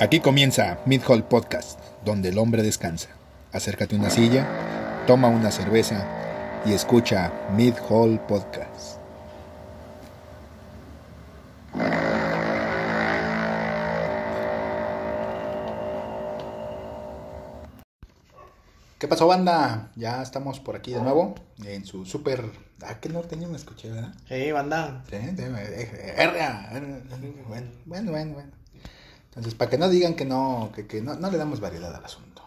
Aquí comienza Mid Hall Podcast, donde el hombre descansa. Acércate a una silla, toma una cerveza y escucha Mid Hall Podcast. ¿Qué pasó, banda? Ya estamos por aquí de nuevo en su super. Ah, que norteño me escuché, ¿verdad? Hey, banda. Sí, sí, Bueno, bueno, bueno. Entonces, para que no digan que no, que, que no, no le damos variedad al asunto.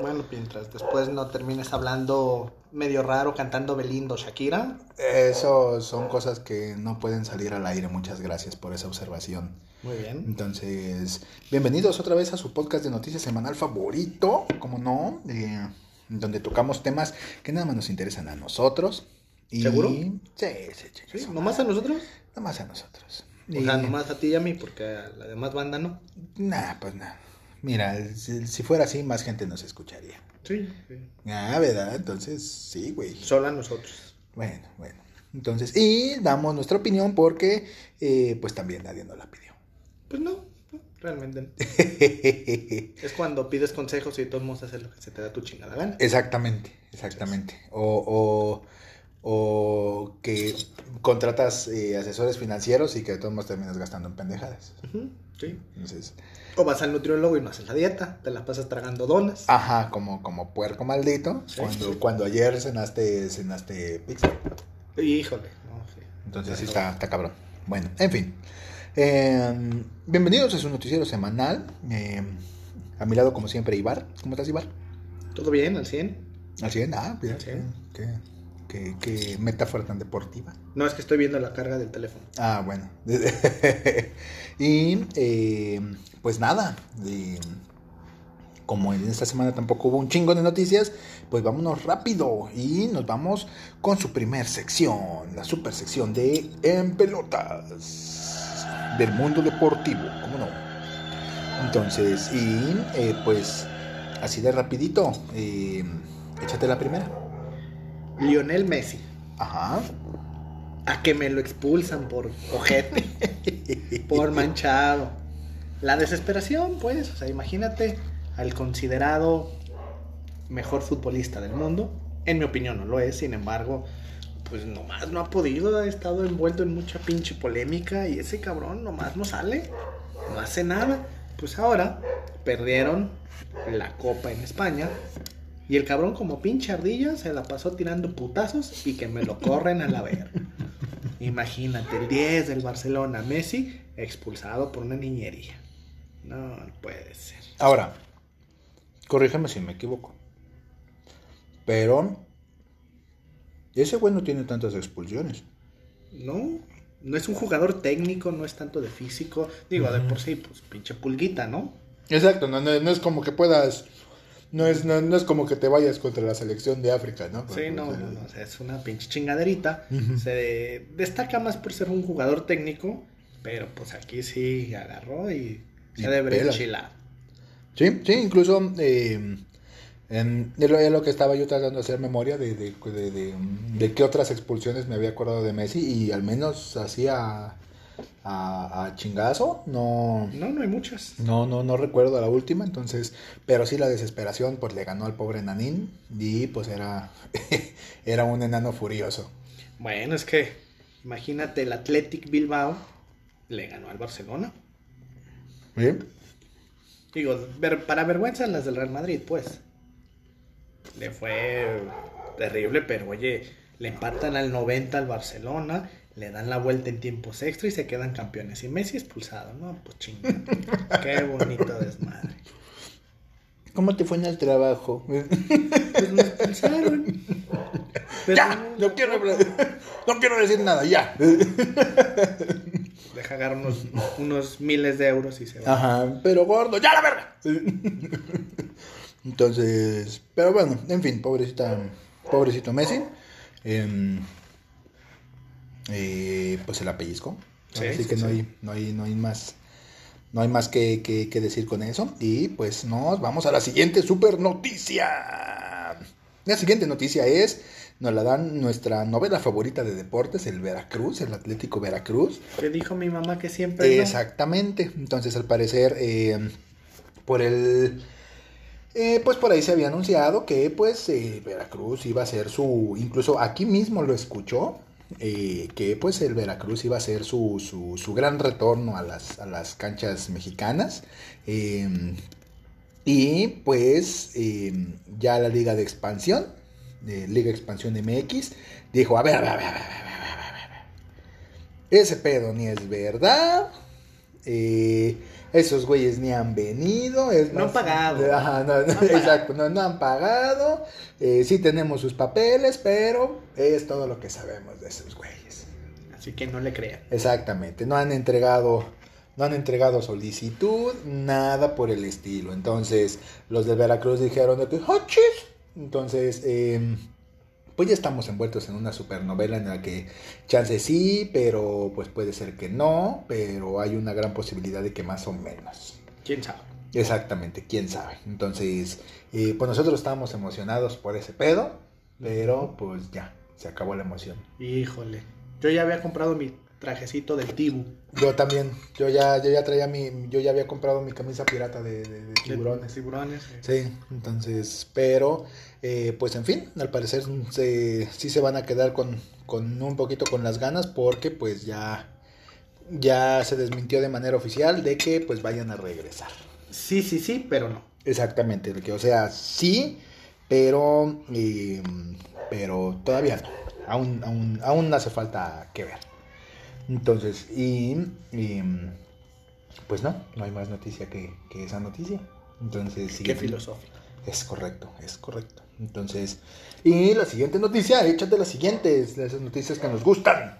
Bueno, mientras después no termines hablando medio raro, cantando Belindo Shakira. Eso son cosas que no pueden salir al aire. Muchas gracias por esa observación. Muy bien. Entonces, bienvenidos otra vez a su podcast de noticias semanal favorito, como no, eh, donde tocamos temas que nada más nos interesan a nosotros. Y... ¿Seguro? Sí, sí, sí. ¿Sí? ¿Nomás a nosotros? Nomás a nosotros. O sea, nomás a ti y a mí, porque a la demás banda no. Nah, pues nada. Mira, si, si, fuera así, más gente nos escucharía. Sí, sí. Ah, ¿verdad? Entonces, sí, güey. Solo a nosotros. Bueno, bueno. Entonces, y damos nuestra opinión porque, eh, pues también nadie nos la pidió. Pues no, no realmente no. es cuando pides consejos y todos modos hacer lo que se te da tu chingada gana. Exactamente, exactamente. O, o, o que contratas eh, asesores financieros y que de todos modos terminas gastando en pendejadas. Uh -huh, sí. Entonces, o vas al nutriólogo y no haces la dieta, te la pasas tragando donas. Ajá, como, como puerco maldito. Sí. Cuando, cuando ayer cenaste, cenaste pizza. Híjole, no, sí. Entonces sí está, está cabrón. Bueno, en fin. Eh, bienvenidos a su noticiero semanal. Eh, a mi lado, como siempre, Ibar. ¿Cómo estás, Ibar? ¿Todo bien? ¿Al 100? Al 100, ah, bien. ¿Qué, qué, qué, qué metáfora tan deportiva. No, es que estoy viendo la carga del teléfono. Ah, bueno. y eh, pues nada, como en esta semana tampoco hubo un chingo de noticias, pues vámonos rápido y nos vamos con su primer sección, la super sección de En Pelotas del mundo deportivo, ¿cómo no? Entonces, y eh, pues así de rapidito, eh, échate la primera. Lionel Messi. Ajá. A que me lo expulsan por ojete, por manchado. La desesperación, pues, o sea, imagínate al considerado mejor futbolista del mundo. En mi opinión no lo es, sin embargo, pues nomás no ha podido, ha estado envuelto en mucha pinche polémica y ese cabrón nomás no sale, no hace nada. Pues ahora perdieron la copa en España y el cabrón como pinche ardilla se la pasó tirando putazos y que me lo corren a la verga. Imagínate, el 10 del Barcelona, Messi, expulsado por una niñería. No, puede ser. Ahora, corrígeme si me equivoco. Pero ese güey no tiene tantas expulsiones. No, no es un jugador técnico, no es tanto de físico. Digo, uh -huh. de por sí, pues pinche pulguita, ¿no? Exacto, no, no, no es como que puedas. No es, no, no, es como que te vayas contra la selección de África, ¿no? Sí, no, no, no, o sea, es una pinche chingaderita. Uh -huh. Se destaca más por ser un jugador técnico, pero pues aquí sí agarró y se debe enchilar. Sí, sí, incluso eh, en, lo, de, lo, que estaba yo tratando de hacer memoria de, de, de, de, qué otras expulsiones me había acordado de Messi y al menos hacía a, a, chingazo, no... No, no hay muchas. No, no, no recuerdo la última, entonces, pero sí la desesperación pues le ganó al pobre Nanín y pues era, era un enano furioso. Bueno, es que imagínate el Athletic Bilbao le ganó al Barcelona. Bien. Digo, ver, para vergüenza las del Real Madrid, pues. Le fue terrible, pero oye, le empatan al 90 al Barcelona, le dan la vuelta en tiempos extra y se quedan campeones. Y Messi expulsado, ¿no? Pues chingón. Qué bonito desmadre. ¿Cómo te fue en el trabajo? Pues me expulsaron. Pero ya, no, quiero, no quiero decir nada, ya. Deja agarrar unos, unos miles de euros y se va. Ajá, pero gordo, ya la verga. Entonces, pero bueno, en fin, pobrecita, pobrecito Messi. Eh, eh, pues el apellizco. Sí, Así sí, que sí. no, hay, no, hay, no hay más. No hay más que, que, que, decir con eso. Y pues nos vamos a la siguiente super noticia. La siguiente noticia es, nos la dan nuestra novela favorita de deportes, el Veracruz, el Atlético Veracruz. Que dijo mi mamá que siempre. Exactamente. Entonces, al parecer, eh, por el eh, pues por ahí se había anunciado que pues eh, Veracruz iba a ser su, incluso aquí mismo lo escuchó, eh, que pues el Veracruz iba a ser su, su, gran retorno a las, a las canchas mexicanas. Em, y pues em, ya la Liga de Expansión, Liga Expansión MX, dijo, a ver, a ver, a ver, a ver, a ver, a ver, ese pedo ni es verdad. Eh, esos güeyes ni han venido. Es no han pagado. exacto, No, han pagado. Eh, sí tenemos sus papeles, pero es todo lo que sabemos de esos güeyes. Así que no le crean. Exactamente, no han entregado, no han entregado solicitud, nada por el estilo. Entonces, los de Veracruz dijeron de que, ¡Oh, Entonces, eh, pues ya estamos envueltos en una supernovela en la que chance sí, pero pues puede ser que no, pero hay una gran posibilidad de que más o menos. ¿Quién sabe? Exactamente, quién sabe. Entonces, eh, pues nosotros estábamos emocionados por ese pedo, pero pues ya, se acabó la emoción. Híjole, yo ya había comprado mi trajecito del Tibu. Yo también, yo ya, yo ya traía mi, yo ya había comprado mi camisa pirata de, tiburones. tiburones. Sí. entonces, pero, eh, pues en fin, al parecer se, sí se van a quedar con, con un poquito con las ganas porque pues ya, ya se desmintió de manera oficial de que pues vayan a regresar. Sí, sí, sí, pero no. Exactamente, que, o sea, sí, pero, eh, pero todavía no. Aún, aún, aún hace falta que ver. Entonces, y, pues no, no hay más noticia que, esa noticia. Entonces, sí. Qué filosófico. Es correcto, es correcto. Entonces, y la siguiente noticia, échate las siguientes, esas noticias que nos gustan.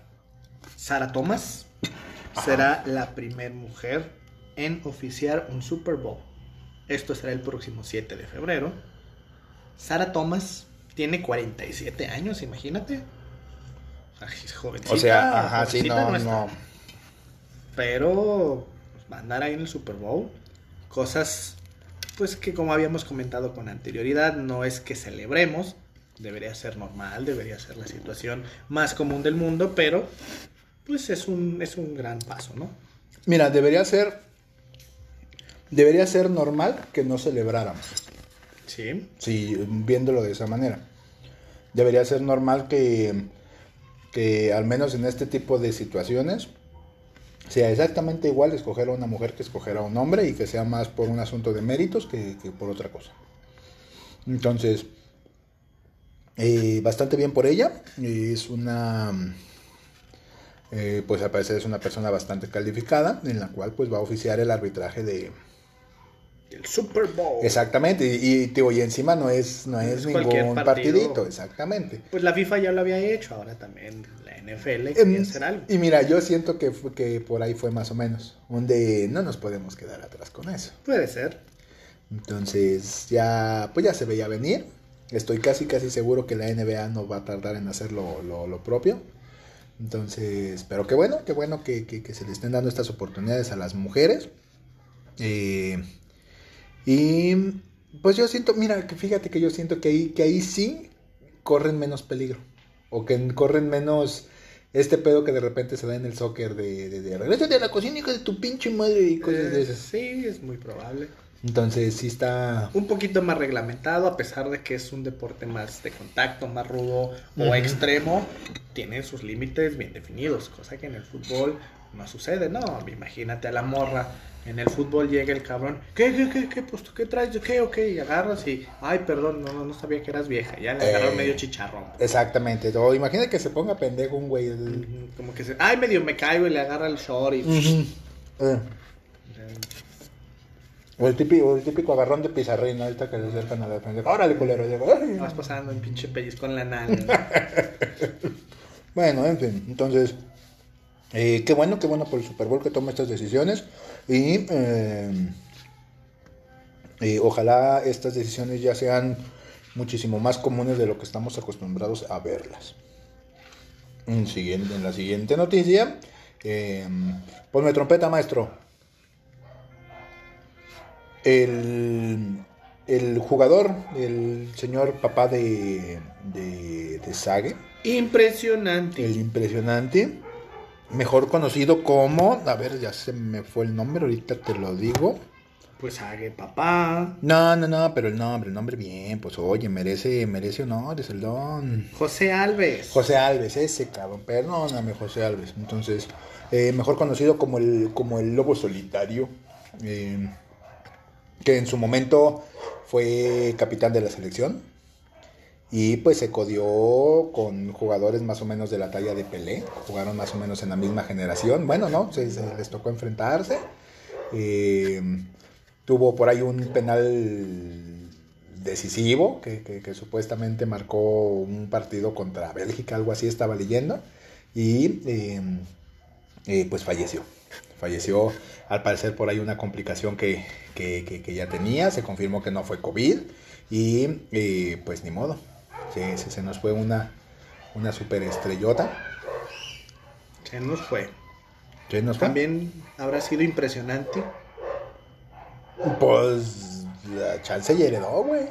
Sara Thomas será la primera mujer en oficiar un Super Bowl. Esto será el próximo 7 de febrero. Sara Thomas tiene 47 años, imagínate. O sea, ajá, sí, no, no, Pero pues, va a andar ahí en el Super Bowl. Cosas, pues que como habíamos comentado con anterioridad, no es que celebremos. Debería ser normal, debería ser la situación más común del mundo, pero pues es un, es un gran paso, ¿no? Mira, debería ser. Debería ser normal que no celebráramos. Sí. Sí, viéndolo de esa manera. Debería ser normal que que al menos en este tipo de situaciones sea exactamente igual escoger a una mujer que escoger a un hombre y que sea más por un asunto de méritos que, por otra cosa. Entonces, eh, bastante bien por ella. Es una, eh, pues al parecer es una persona bastante calificada en la cual pues va a oficiar el arbitraje de, el Super Bowl. Exactamente, y, y, encima no es, no es, ningún partidito, exactamente. Pues la FIFA ya lo había hecho, ahora también la NFL quiere em, hacer algo. Y mira, yo siento que, que por ahí fue más o menos, donde no nos podemos quedar atrás con eso. Puede ser. Entonces, ya, pues ya se veía venir. Estoy casi, casi seguro que la NBA no va a tardar en hacer lo, lo, propio. Entonces, pero qué bueno, qué bueno que, que, que, se le estén dando estas oportunidades a las mujeres. Eh, y pues yo siento, mira, que fíjate que yo siento que ahí, que ahí sí corren menos peligro. O que corren menos este pedo que de repente se da en el soccer de, de, de a la cocina de tu pinche madre y cosas de esas. Sí, es muy probable. Entonces sí está... Un poquito más reglamentado, a pesar de que es un deporte más de contacto, más rudo o extremo, tiene sus límites bien definidos, cosa que en el fútbol no sucede, no, imagínate a la morra en el fútbol llega el cabrón, ¿qué, qué, qué, qué, pues, ¿qué traes? ¿Qué, ok? Y agarras y, ay, perdón, no, no sabía que eras vieja. Ya le agarró eh, medio chicharrón. Exactamente. O imagínate que se ponga pendejo un güey. Como que se, ay, medio me caigo y le agarra el short y... Eh. O el típico, el típico agarrón de pizarrín, ahorita que se acercan a la frente. Órale, culero. Vas pasando en pinche pellizco en la nalga. bueno, en fin, entonces... Eh, qué bueno, qué bueno por el Super Bowl que toma estas decisiones y eh, eh, ojalá estas decisiones ya sean muchísimo más comunes de lo que estamos acostumbrados a verlas. En, siguiente, en la siguiente noticia, ponme trompeta maestro. El, el jugador, el señor papá de, de, de Sage. Impresionante. El impresionante mejor conocido como, a ver, ya se me fue el nombre, ahorita te lo digo. Pues Hague papá. No, no, no, pero el nombre, el nombre bien, pues oye, merece, merece honores el don. José Alves. José Alves, ese cabrón, perdóname, José Alves. Entonces, eh, mejor conocido como el, como el lobo solitario, eh, que en su momento fue capitán de la selección y pues se codió con jugadores más o menos de la talla de Pelé, jugaron más o menos en la misma generación, bueno, ¿no? Se, les tocó enfrentarse. Eh, tuvo por ahí un penal decisivo que, que, supuestamente marcó un partido contra Bélgica, algo así estaba leyendo, y eh, eh, pues falleció. Falleció al parecer por ahí una complicación que, que, ya tenía, se confirmó que no fue COVID y eh, pues ni modo, se, se, se, nos fue una, una super estrellota. Se nos fue. Se nos fue. También habrá sido impresionante pues la chance y heredó, güey.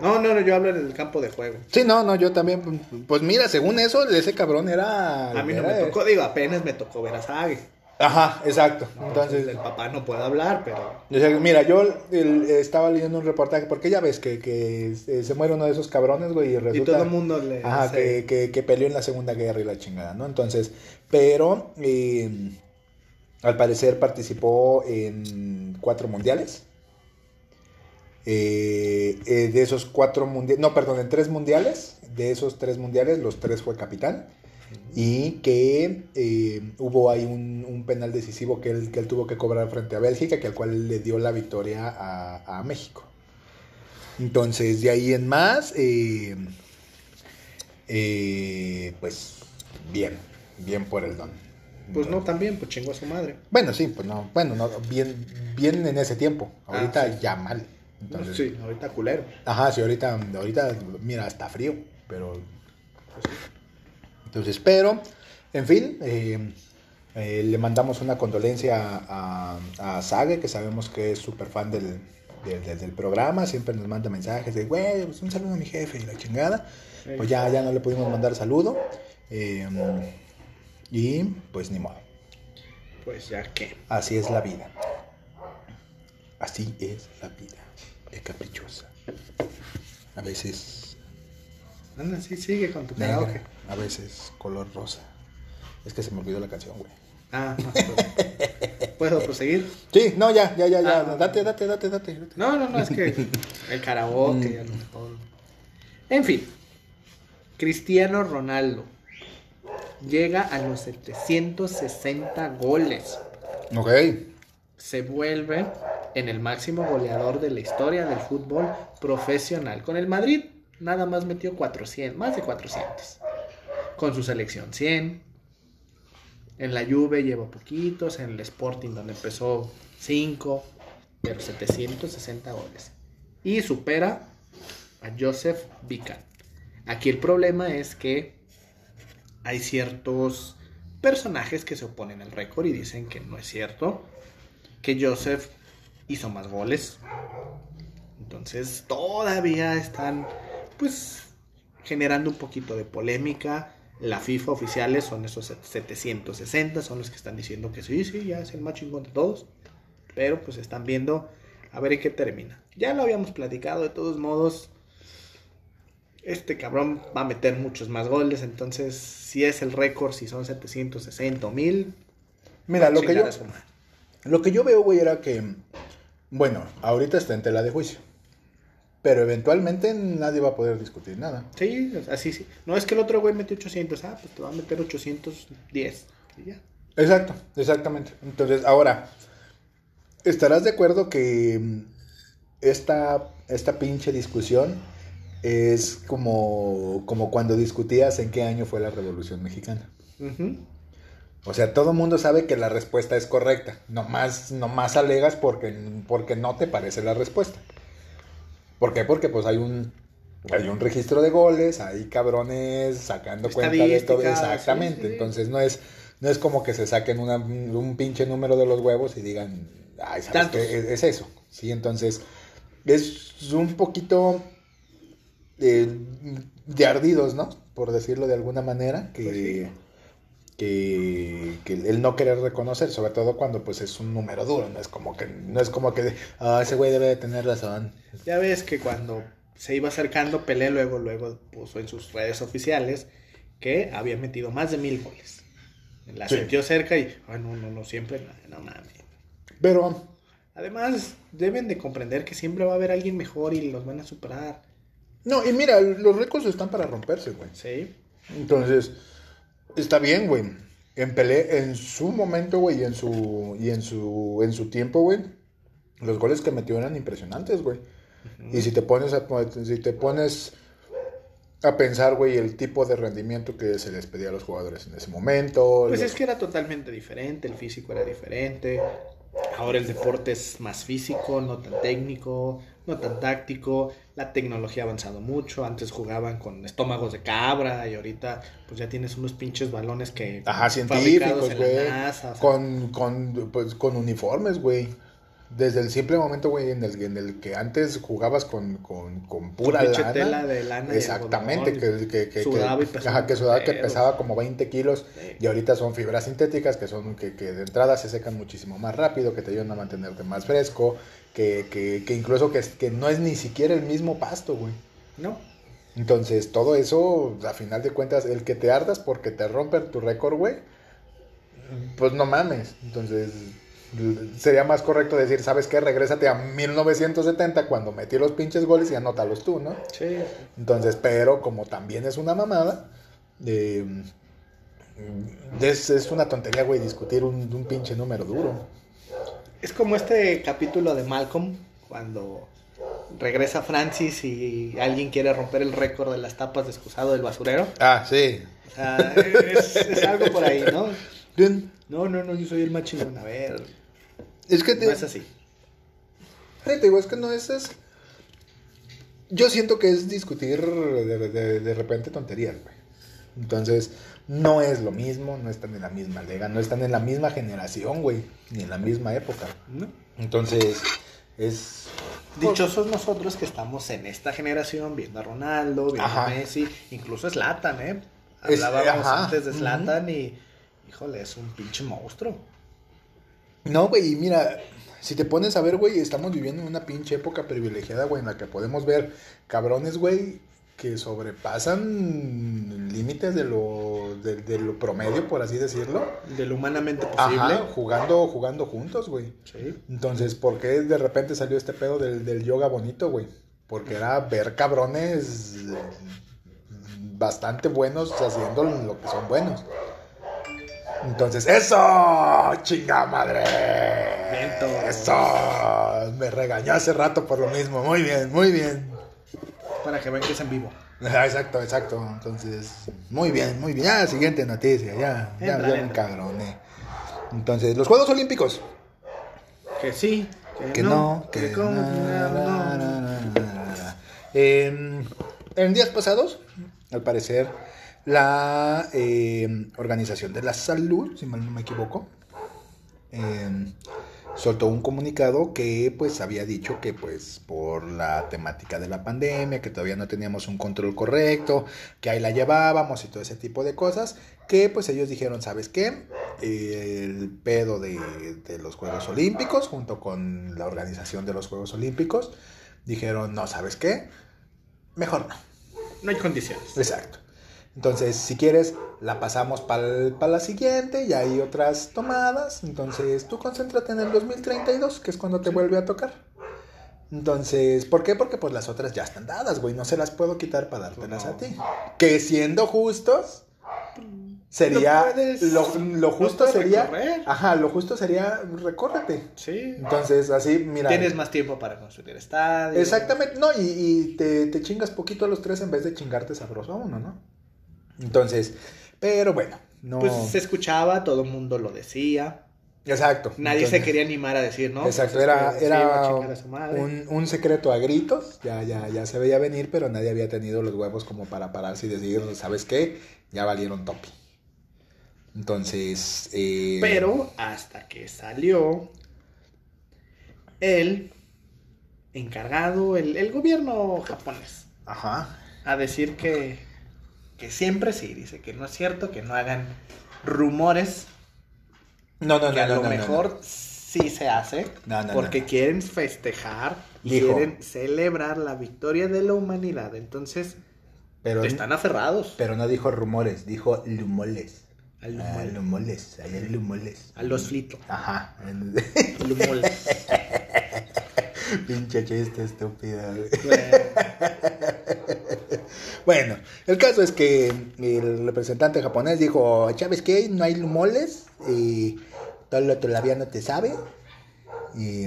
No, no, no, yo hablo en el campo de juego. Sí, no, no, yo también. Pues mira, según eso, ese cabrón era. A mí no era me tocó, digo, apenas me tocó ver a Sage. Ajá, exacto. Entonces, Entonces, el papá no puede hablar, pero. o sea, mira, yo el- estaba leyendo un reportaje, porque ya ves que, que se se muere uno de esos cabrones, güey, y Y resulta. todo el mundo le. Ajá, hace- que, que, que peleó en la Segunda Guerra y la chingada, ¿no? Entonces, pero eh, al parecer participó en cuatro mundiales. Eh, eh, de esos cuatro mundiales, no, perdón, en tres mundiales. De esos tres mundiales, los tres fue capitán. Y que eh, hubo ahí un, un penal decisivo que él, que él tuvo que cobrar frente a Bélgica, que al cual le dio la victoria a, a México. Entonces, de ahí en más, eh, eh, pues bien, bien por el don. Pues no, también, pues chingó a su madre. Bueno, sí, pues no, bueno, no, bien, bien en ese tiempo. Ah, Ahorita sí. ya mal. Entonces, sí, ahorita culero. Ajá, sí, ahorita, ahorita, mira, está frío, pero... pues Entonces, pero, en fin, eh, eh, le mandamos una condolencia a, a Sage, que sabemos que es súper fan del, del, del- del programa, siempre nos manda mensajes de, güey, pues un saludo a mi jefe y la chingada. Pues ya, ya no le pudimos mandar saludo. eh, y pues ni modo, Pues ya que. así es la vida. Así es la vida, es caprichosa. A veces Anda, sí, sigue con tu karaoke. A veces color rosa. Es que se me olvidó la canción, güey. Ah, no. ¿Puedo proseguir? Sí, no, ya, ya, ya, ya. Ah. date, date, date, date. date. No, no, no, es que el karaoke, a lo mejor. En fin, Cristiano Ronaldo llega a los 760 goles. Ok. Se vuelve en el máximo goleador de la historia del fútbol profesional. Con el Madrid nada más metió 400, más de 400. Con su selección 100. En la Juve lleva poquitos, en el Sporting donde empezó 5, pero 760 goles. Y supera a Joseph Bican. Aquí el problema es que hay ciertos personajes que se oponen al récord y dicen que no es cierto, que Joseph hizo más goles. Entonces todavía están pues generando un poquito de polémica. La FIFA oficiales son esos 760, son los que están diciendo que sí, sí, ya es el más chingón de todos. Pero pues están viendo a ver en qué termina. Ya lo habíamos platicado de todos modos. Este cabrón va a meter muchos más goles, entonces si es el récord, si son 760 o 1000, Mira, lo que yo, lo que yo veo, güey, era que, bueno, ahorita está en tela de juicio. Pero eventualmente nadie va a poder discutir nada. Sí, así sí. No es que el otro güey metió 800, ah, pues te va a meter 810. Y ya. Exacto, exactamente. Entonces, ahora, ¿estarás de acuerdo que esta, esta pinche discusión es como, como cuando discutías en qué año fue la Revolución Mexicana? O sea, todo el mundo sabe que la respuesta es correcta. Nomás, nomás alegas porque, porque no te parece la respuesta. ¿Por qué? Porque pues hay un, hay un registro de goles, hay cabrones sacando cuenta de todo. Exactamente. sí, sí. Entonces no es, no es como que se saquen una- un pinche número de los huevos y digan, ay, ¿sabes Tantos. qué? Es, es eso. Sí, entonces es un poquito eh, de ardidos, ¿no? Por decirlo de alguna manera, que, Pues sí. Que, que el no querer reconocer, sobre todo cuando pues es un número duro, no es como que, no es como que, ah, ese güey debe de tener razón. Ya ves que cuando se iba acercando Pelé, luego, luego puso en sus redes oficiales que había metido más de mil goles. La Sí. sintió cerca y, ay, no, no, no, siempre, no, no mames. Pero, Además, deben de comprender que siempre va a haber alguien mejor y los van a superar. no, y mira, los récords están para romperse, güey. Sí. Entonces, está bien, güey. En Pelé, en su momento, güey, y en su, y en su, en su tiempo, güey, los goles que metió eran impresionantes, güey. Y si te pones a, si te pones a pensar, güey, el tipo de rendimiento que se les pedía a los jugadores en ese momento. Pues los- es que era totalmente diferente, el físico era diferente. Ahora el deporte es más físico, no tan técnico, no tan táctico. La tecnología ha avanzado mucho. Antes jugaban con estómagos de cabra y ahorita pues ya tienes unos pinches balones que Ajá, científicos, güey. NASA, o sea, Con, con, pues, con uniformes, güey. Desde el simple momento, güey, en el, en el que antes jugabas con, con, con pura pinche lana. tela de lana Exactamente, que, que, que, sudaba que- y pesaba ajá, que sudaba que pesaba como 20 kilos Sí. y ahorita son fibras sintéticas que son que, que de entrada se secan muchísimo más rápido, que te ayudan a mantenerte más fresco, que, que, que incluso que, que no es ni siquiera el mismo pasto, güey. ¿no? Entonces, todo eso, a final de cuentas, el que te ardas porque te rompen tu récord, güey, pues no mames. Entonces, sería más correcto decir, ¿sabes qué? Regrésate a 1970 cuando metí los pinches goles y anótalos tú, ¿no? Sí. Entonces, pero como también es una mamada, eh, es, es una tontería, güey, discutir un, un pinche número duro. Es como este capítulo de Malcolm cuando regresa Francis y alguien quiere romper el récord de las tapas de excusado del basurero. Ah, sí. O sea, es, es algo por ahí, ¿no? Bien. No, no, no, yo soy el más chingón. A ver, Es que no es así. Sí, te digo, es que no es, es- Yo siento que es discutir de, de- de repente tonterías, güey. Entonces, no es lo mismo, no están en la misma liga, no están en la misma generación, güey, ni en la misma época. ¿no? Entonces, es... Dichosos nosotros que estamos en esta generación viendo a Ronaldo, viendo Ajá. a Messi, incluso Zlatan, ¿eh? Hablábamos antes de Zlatan y, híjole, es un pinche monstruo. No, güey, y mira, si te pones a ver, güey, estamos viviendo en una pinche época privilegiada, güey, en la que podemos ver cabrones, güey, que sobrepasan límites de lo, de, de lo promedio, por así decirlo. De lo humanamente posible. Ajá, jugando, jugando juntos, güey. Sí. Entonces, ¿por qué de repente salió este pedo del, del yoga bonito, güey? Porque era ver cabrones bastante buenos haciendo lo que son buenos. Entonces, ¡eso! ¡Chinga madre! ¡Eso! Me regañó hace rato por lo mismo. Muy bien, muy bien. Para que vean que es en vivo. Exacto, exacto. Entonces, muy bien, muy bien. Ya, siguiente noticia. Ya, ya, Entra, ya encabroné. Entonces, los Juegos Olímpicos. Que sí, que, Que no, no, que, que. Eh, en días pasados, al parecer, la eh, Organización de la Salud, si mal no me equivoco, eh, soltó un comunicado que pues había dicho que pues por la temática de la pandemia, que todavía no teníamos un control correcto, que ahí la llevábamos y todo ese tipo de cosas, que pues ellos dijeron, ¿sabes qué? El pedo de, de los Juegos Olímpicos, junto con la organización de los Juegos Olímpicos, dijeron, no, ¿sabes qué? Mejor no. No hay condiciones. Exacto. Entonces, si quieres, la pasamos para la siguiente y hay otras tomadas. Entonces, tú concéntrate en el 2032, que es cuando te vuelve a tocar. Entonces, ¿por qué? Porque pues las otras ya están dadas, güey. No se las puedo quitar para dártelas No. a ti. Que siendo justos, sería... Lo puedes- Lo, lo justo sería... recorrer. Ajá, lo justo sería recórrete. Sí. Entonces, así, mira... Tienes más tiempo para construir estadios. Exactamente, no, y, y te, te chingas poquito a los tres en vez de chingarte sabroso a uno, ¿no? Entonces, pero bueno, no. Pues se escuchaba, todo el mundo lo decía. Exacto. Nadie entonces- se quería animar a decir, ¿no? Exacto, Pues es era, a era un, un secreto a gritos, ya, ya, ya se veía venir, pero nadie había tenido los huevos como para pararse y decir, ¿sabes qué? Ya valieron topi. Entonces, eh, Pero hasta que salió el encargado, el, el gobierno japonés, Ajá. a decir que, que siempre sí, dice que no es cierto que no hagan rumores No, no, que no, a no, lo no, no, mejor sí se hace No, no, porque quieren festejar Dijo. quieren celebrar la victoria de la humanidad. Entonces, Pero, están aferrados pero no dijo rumores, dijo lumoles. al Ah, lumol, lumoles, hay lumoles. a los flitos. Ajá. Lumol. Pinche chiste estúpido. güey. Bueno, el caso es que el representante japonés dijo, ¿sabes qué? No hay lumoles y todo lo todavía no te sabe. Y,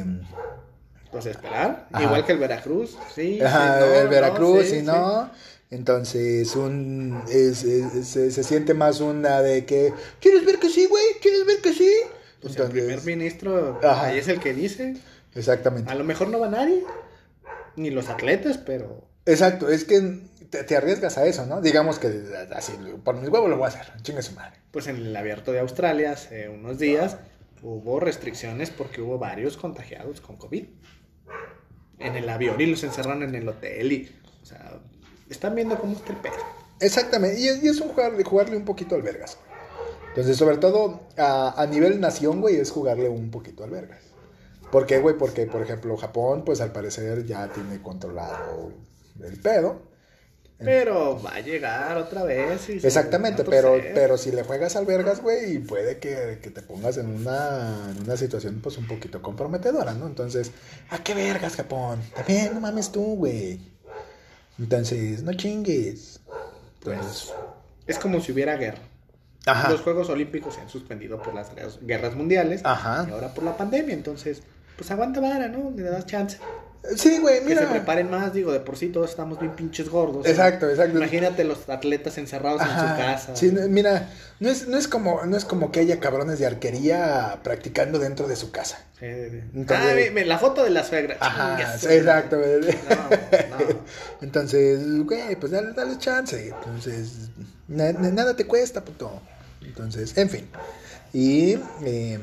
pues esperar. Ajá. Igual que el Veracruz. Sí, ajá, sí, no, el Veracruz, no, sí, y sí. no. Entonces, un, es- es- se, se siente más una de que, ¿quieres ver que sí, güey? ¿Quieres ver que sí? Pues el primer ministro Ajá. ahí es el que dice. Exactamente. A lo mejor no va nadie. Ni los atletas, pero. Exacto, es que te, te arriesgas a eso, ¿no? Digamos que así, por mis huevos lo voy a hacer, chingue su madre. Pues en el abierto de Australia hace unos días hubo restricciones porque hubo varios contagiados con COVID. En el avión y los encerraron en el hotel y. O sea, están viendo cómo está el pedo. Exactamente, y es, y es un jugar, jugarle un poquito al vergas. Entonces, sobre todo a, a nivel nación, güey, es jugarle un poquito al vergas. ¿Por qué, güey? Porque, por ejemplo, Japón, pues al parecer ya tiene controlado el pedo. Pero va a llegar otra vez. Y Exactamente, pero, pero si le juegas al vergas, güey, puede que, que te pongas en una, en una situación pues un poquito comprometedora, ¿no? Entonces, ¿a qué vergas, Japón? También no mames tú, güey. Entonces, no chingues. Entonces, Es como si hubiera guerra. ajá. Los Juegos Olímpicos se han suspendido por las guerras- guerras mundiales. Ajá. Y ahora por la pandemia. Entonces, pues aguanta vara, ¿no? Le das chance. Sí, güey, Que mira. se preparen más. Digo, de por sí todos estamos bien pinches gordos. ¿no? Exacto, exacto. Imagínate los atletas encerrados en su casa. Sí, no, mira, no es, no, es como, no es como que haya cabrones de arquería practicando dentro de su casa. Sí, sí. Entonces- Ah, la foto de la suegra. Ajá, su exacto. No, no. Entonces, güey, pues dale, dale chance. Entonces, na- na- nada te cuesta, puto. Entonces, en fin. Y eh,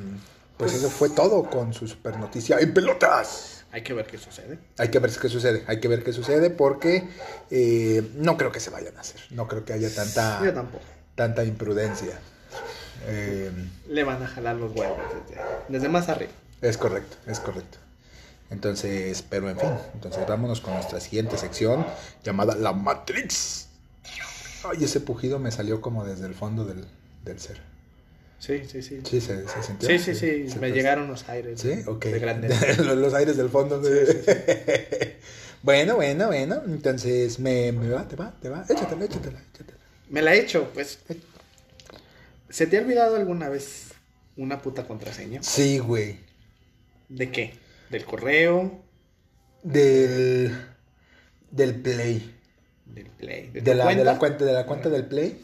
pues, Pues- eso fue todo con su super noticia en pelotas. Hay que ver qué sucede. Hay que ver qué sucede, hay que ver qué sucede porque eh, no creo que se vayan a hacer. No creo que haya tanta, Yo tampoco. tanta imprudencia. Eh, Le van a jalar los huevos desde, desde más arriba. es correcto, es correcto. Entonces, pero en fin, entonces vámonos con nuestra siguiente sección llamada La Matrix. Ay, ese pujido me salió como desde el fondo del, del ser. Sí, sí, sí. Sí, se, se sintió. Sí, sí, sí. me llegaron los aires. Sí, ok. De los, los aires del fondo. bueno, bueno, bueno. Entonces, me, me va, te va, te va. Échatela, échatela, échatela. Me la he hecho, pues. ¿Se te ha olvidado alguna vez una puta contraseña? Sí, güey. ¿De qué? ¿Del correo? Del. Del Play. ¿Del Play? ¿De, la, cuenta? de la cuenta, de la cuenta del Play.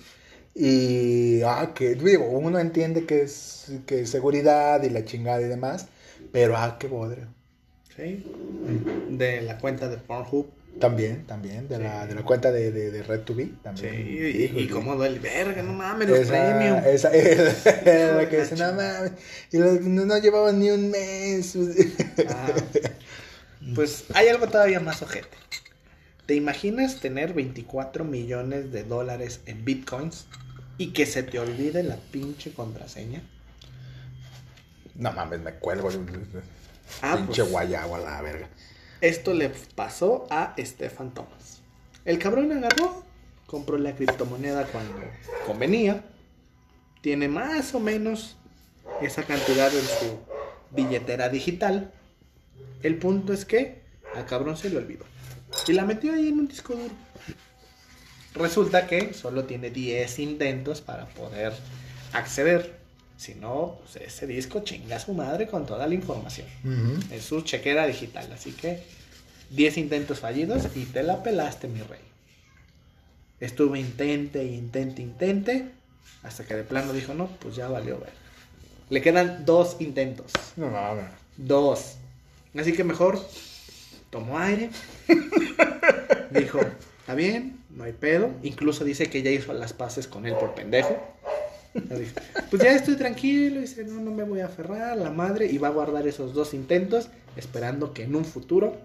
Y. Ah, que digo, uno entiende que es, que es seguridad y la chingada y demás. Pero, ah, qué bodrio. Sí. De la cuenta de Pornhub. También, también. De, la, de la cuenta de, de, de Red2B. Sí. También. Y, y cómo duele. Verga, no mames, los Esa, premium. esa es la que dice, no mames, y los- no, no llevaban ni un mes. Ah. Pues hay algo todavía más ojete. ¿Te imaginas tener 24 millones de dólares en bitcoins y que se te olvide la pinche contraseña? No mames, me cuelgo. Ah, Pinche pues. guayabo a la verga. Esto le pasó a Stefan Thomas. El cabrón agarró, compró la criptomoneda cuando convenía. Tiene más o menos esa cantidad en su billetera digital. El punto es que al cabrón se le olvidó. Y la metió ahí en un disco duro. Resulta que solo tiene 10 intentos para poder acceder. Si no, pues ese disco chinga a su madre con toda la información. Es su chequera digital. Así que 10 intentos fallidos y te la pelaste, mi rey. Estuve intente, intente, intente. Hasta que de plano dijo, no, pues ya valió ver. Le quedan dos intentos. No mames. Dos. Así que mejor tomó aire. Dijo, está bien, no hay pedo. Incluso dice que ya hizo las paces con él por pendejo. Pues ya estoy tranquilo. Dice, no, no me voy a aferrar. La madre. Y va a guardar esos dos intentos. Esperando que en un futuro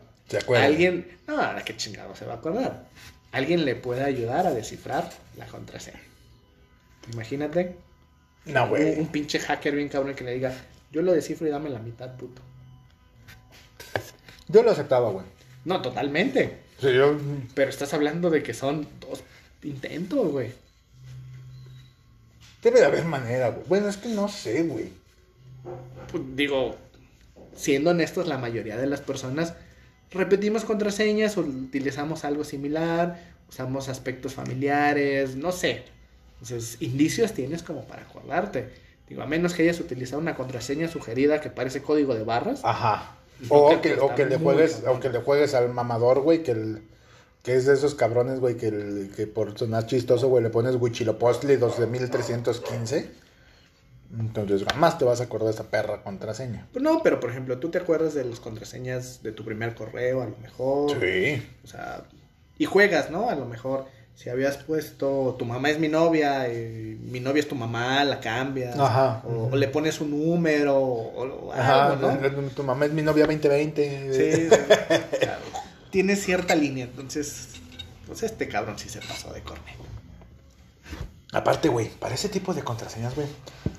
alguien. No, ahora qué chingado se va a acordar. Alguien le pueda ayudar a descifrar la contraseña. Imagínate. No, güey. Un, un pinche hacker bien cabrón que le diga, yo lo descifro y dame la mitad, puto. Yo lo aceptaba, güey. No, totalmente. Sí, yo... Pero estás hablando de que son dos intentos, güey. Debe de haber manera, güey. Bueno, es que no sé, güey. Pues, digo, siendo honestos, la mayoría de las personas repetimos contraseñas utilizamos algo similar, usamos aspectos familiares, no sé. Entonces, indicios tienes como para acordarte. Digo, a menos que hayas utilizado una contraseña sugerida que parece código de barras. Ajá. O que o que le juegues, cabrón. o que le juegues al mamador, güey, que el que es de esos cabrones, güey, que, el- que por sonar chistoso, güey, le pones Huichilopochtli 12315. Entonces, jamás te vas a acordar de esa perra contraseña. Pues no, pero por ejemplo, tú te acuerdas de las contraseñas de tu primer correo, a lo mejor. Sí. O sea, y juegas, ¿no? A lo mejor, si habías puesto tu mamá es mi novia, y mi novia es tu mamá, la cambias. Ajá. O, o le pones un número, o, o Ajá, algo, ¿no? tu mamá es mi novia 2020. Sí, sí. Claro. Tiene cierta línea, entonces, pues este cabrón sí se pasó de corneta. Aparte, güey, para ese tipo de contraseñas, güey,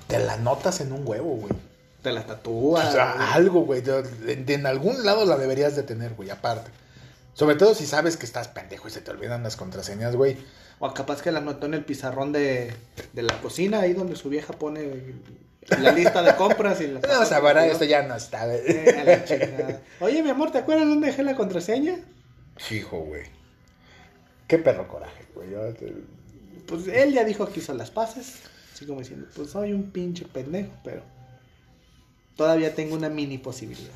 te la notas en un huevo, güey. Te la O tatúas. sea, güey. algo, güey. de- de- en algún lado la deberías de tener, güey, aparte. Sobre todo si sabes que estás pendejo y se te olvidan las contraseñas, güey. O capaz que la anotó en el pizarrón de, de la cocina, ahí donde su vieja pone la lista de compras y la No, ahora esto ya no está. Eh. Oye, mi amor, ¿te acuerdas dónde dejé la contraseña? Hijo, güey. Qué perro coraje, güey. Te- Pues él ya dijo que hizo las paces. Así como diciendo, pues soy un pinche pendejo, pero todavía tengo una mini posibilidad.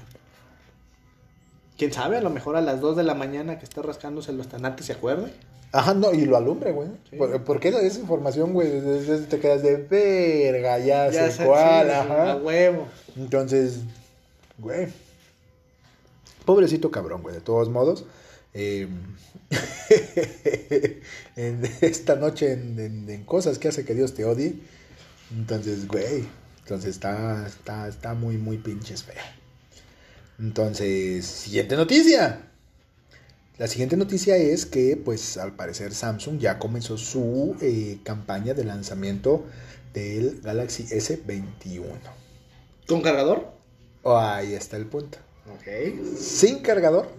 Quién sabe, a lo mejor a las 2 de la mañana que está rascándose los tanates se acuerde. Ajá, no, y lo alumbre, güey. Sí. Por- Porque esa, esa información, güey, te quedas de verga, ya, Ya sé sé, cuál, sí, ajá. A huevo. Entonces, güey. Pobrecito cabrón, güey. De todos modos. eh, en esta noche en, en- en cosas que hace que Dios te odie. Entonces, güey. Entonces está, está, está muy, muy pinches feo. Entonces, siguiente noticia. La siguiente noticia es que, pues, al parecer Samsung ya comenzó su eh, campaña de lanzamiento del Galaxy S21. ¿Con cargador? Oh, ahí está el punto. Ok. Sin cargador,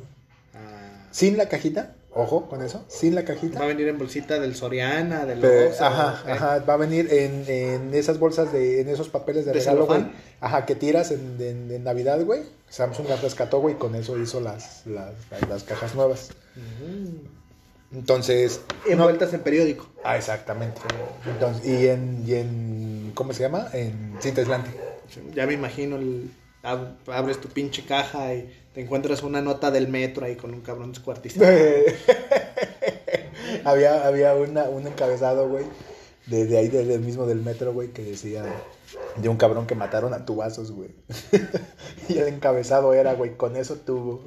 Ah, sin la cajita. Ojo con eso, sin la va a cajita. venir en bolsita del Soriana, del Pe- Oxxo, ajá, ajá, va a venir en, en esas bolsas de, en esos papeles de, ¿De regalo, güey. Ajá, que tiras en, en- en Navidad, güey. Samsung las rescató, güey, y con eso hizo las, las, las cajas nuevas. Mm. Entonces, no- Envueltas en periódico. Ah, exactamente. Entonces, y en, y en, ¿cómo se llama? En cinta aislante. Ya me imagino, el- ab- abres tu pinche caja y te encuentras una nota del metro ahí con un cabrón descuartizado. había había una, un encabezado, güey, de, de ahí, del del mismo del metro, güey, que decía de un cabrón que mataron a tubazos, güey. y el encabezado era, güey, con eso tuvo.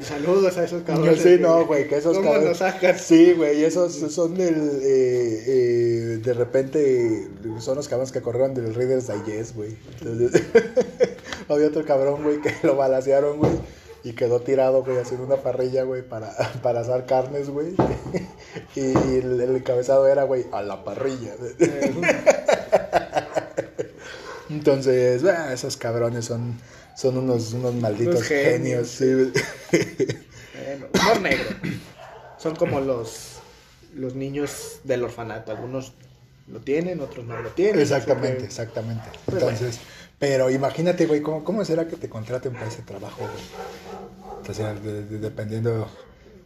Saludos a esos cabrones. sí, no, güey, que esos ¿Cómo cabrones- lo sacan? Sí, güey, esos son del. eh, eh, de repente son los cabrones que corrieron del Reader's Digest, güey. Entonces, había otro cabrón, güey, que lo balacearon, güey. Y quedó tirado, güey, haciendo una parrilla, güey, para, para asar carnes, güey. Y el, el encabezado era, güey, a la parrilla. Entonces, ah, esos cabrones son, son unos, unos malditos Unos genios. genios. sí. Humor negro. Son como los, los niños del orfanato. Algunos lo tienen, otros no lo tienen. Exactamente, que- exactamente. Pues Entonces, pero imagínate, güey, ¿cómo, ¿cómo será que te contraten para ese trabajo, güey? O sea, de- de- dependiendo,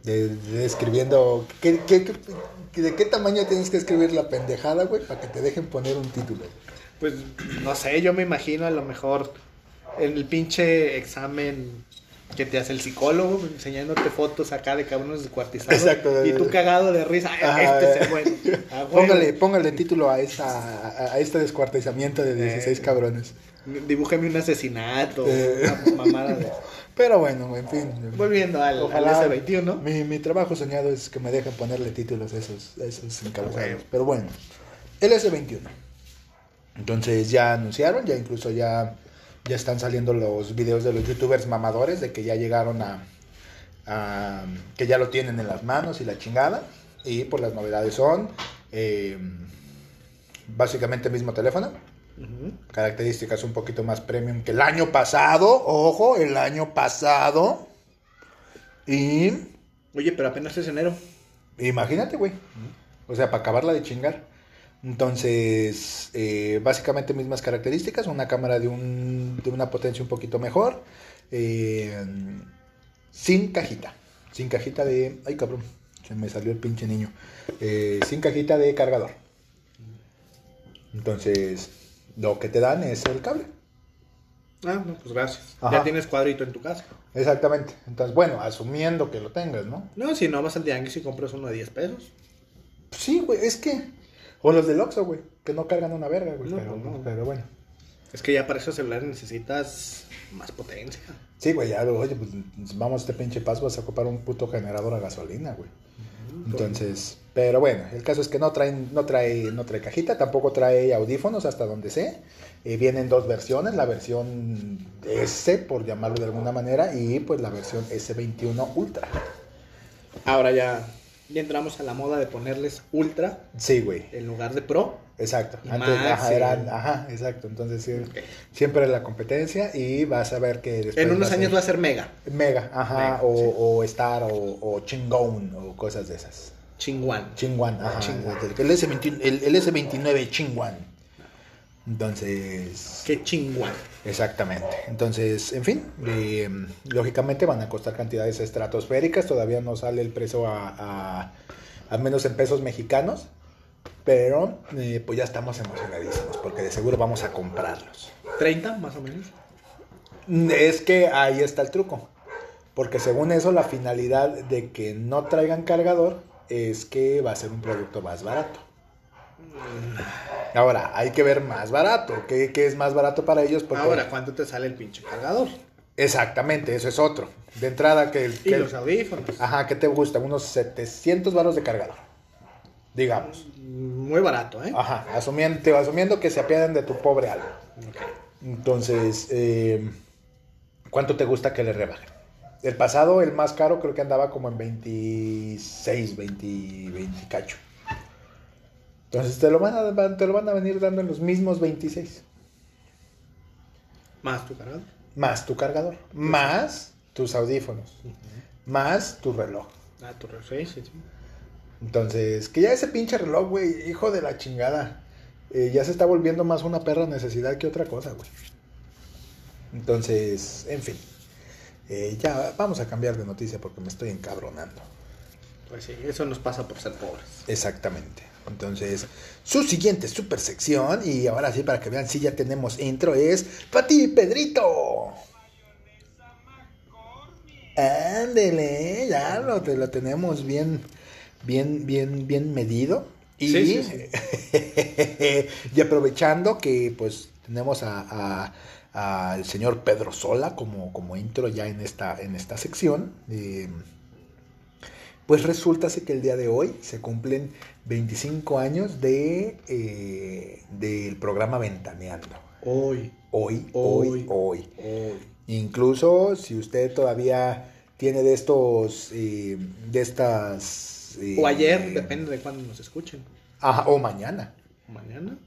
de, de escribiendo, ¿qué, qué- qué- de qué tamaño tienes que escribir la pendejada, güey, para que te dejen poner un título? Pues no sé, yo me imagino a lo mejor en el pinche examen que te hace el psicólogo enseñándote fotos acá de cabrones descuartizados. Exacto. Y tú cagado de risa. "Ah, Ajá. Este es bueno. Ah. Póngale, póngale título a, esta, a, este descuartizamiento de 16 Eh. cabrones. Dibújame un asesinato. Eh. Una mamada de. Pero bueno, en fin. Volviendo al, al Ojalá. S21. Mi, mi trabajo soñado es que me dejen ponerle títulos a esos, a esos encabezados. Pero bueno, el S21. Entonces ya anunciaron, ya incluso ya, ya están saliendo los videos de los youtubers mamadores de que ya llegaron a, a- que ya lo tienen en las manos y la chingada. Y pues las novedades son Eh, básicamente mismo teléfono. Características un poquito más premium que el año pasado. Ojo, el año pasado. Y Oye, pero apenas es enero. imagínate, güey. O sea, para acabarla de chingar. Entonces, eh, básicamente mismas características. Una cámara de, un, de una potencia un poquito mejor. eh, sin cajita. Sin cajita de... Ay, cabrón. Se me salió el pinche niño. Eh, sin cajita de cargador. Entonces, lo que te dan es el cable. Ah, no, pues gracias. Ajá. Ya tienes cuadrito en tu casa. Exactamente. Entonces, bueno, asumiendo que lo tengas, ¿no? No, si no vas al tianguis y compras uno de 10 pesos. Sí, güey, es que... O los del Oxxo, güey, que no cargan una verga, güey. No, pero, pues no. pero bueno. Es que ya para esos celulares necesitas más potencia. Sí, güey, ya, oye, pues vamos a este pinche paso, vas a ocupar un puto generador a gasolina, güey. Entonces, pero bueno, el caso es que no traen, no trae, no trae cajita, tampoco trae audífonos hasta donde sé. Eh, vienen dos versiones, la versión S, por llamarlo de alguna manera, y pues la versión S21 Ultra. Ahora ya, ya entramos a la moda de ponerles ultra Sí, güey, en lugar de pro. exacto. Y Antes, Max, ajá, eran, ajá, exacto. Entonces, sí, Ok. siempre la competencia y vas a ver que después En unos va años ser va a ser mega. Mega, ajá, Mega, o, sí. o Star, o, o Chingón, o cosas de esas. Chinguan. Chingwan, ajá. El, S20 el, el S29 Chingwan. Entonces, Qué chinguan. exactamente. Entonces, en fin, eh, lógicamente van a costar cantidades estratosféricas. Todavía no sale el precio a, a, al menos en pesos mexicanos. Pero, eh, pues ya estamos emocionadísimos porque de seguro vamos a comprarlos. 30 más o menos. Es que ahí está el truco. Porque según eso, la finalidad de que no traigan cargador es que va a ser un producto más barato. Ahora, hay que ver más barato. ¿Qué, qué es más barato para ellos? Porque- Ahora, ¿cuánto te sale el pinche cargador? Exactamente, eso es otro. De entrada, que, Y que- los audífonos. Ajá, ¿qué te gusta? Unos 700 baros de cargador. Digamos. Muy barato, ¿eh? Ajá, asumiendo, asumiendo que se apiaden de tu pobre alma. Ok. Entonces, eh, ¿cuánto te gusta que le rebajen? El pasado, el más caro, creo que andaba como en 26, 20, 20 cacho. Entonces te lo, van a, te lo van a venir dando en los mismos 26. Más tu cargador. Más tu cargador. Más tus audífonos. Más tu reloj. Ah, tu refresh. sí, sí. Entonces, que ya ese pinche reloj, güey, hijo de la chingada. eh, ya se está volviendo más una perra necesidad que otra cosa, güey. Entonces, en fin. Eh, ya vamos a cambiar de noticia porque me estoy encabronando. Pues sí, eso nos pasa por ser pobres. Exactamente. Entonces, su siguiente super sección, y ahora sí, para que vean si ya tenemos intro, es Pati Pedrito. Ándele, ya lo, te lo tenemos bien, bien, bien, bien medido. Y, Sí, sí, y aprovechando que pues tenemos a, a- al señor Pedro Sola como, como intro ya en esta, en esta sección. eh, pues resulta que el día de hoy se cumplen 25 años de, eh, del programa Ventaneando. Hoy. Hoy, hoy, Hoy. hoy. Hoy. Incluso si usted todavía tiene de estos, eh, de estas... eh, O ayer, depende de cuándo nos escuchen. Ajá, o mañana. ¿Mañana?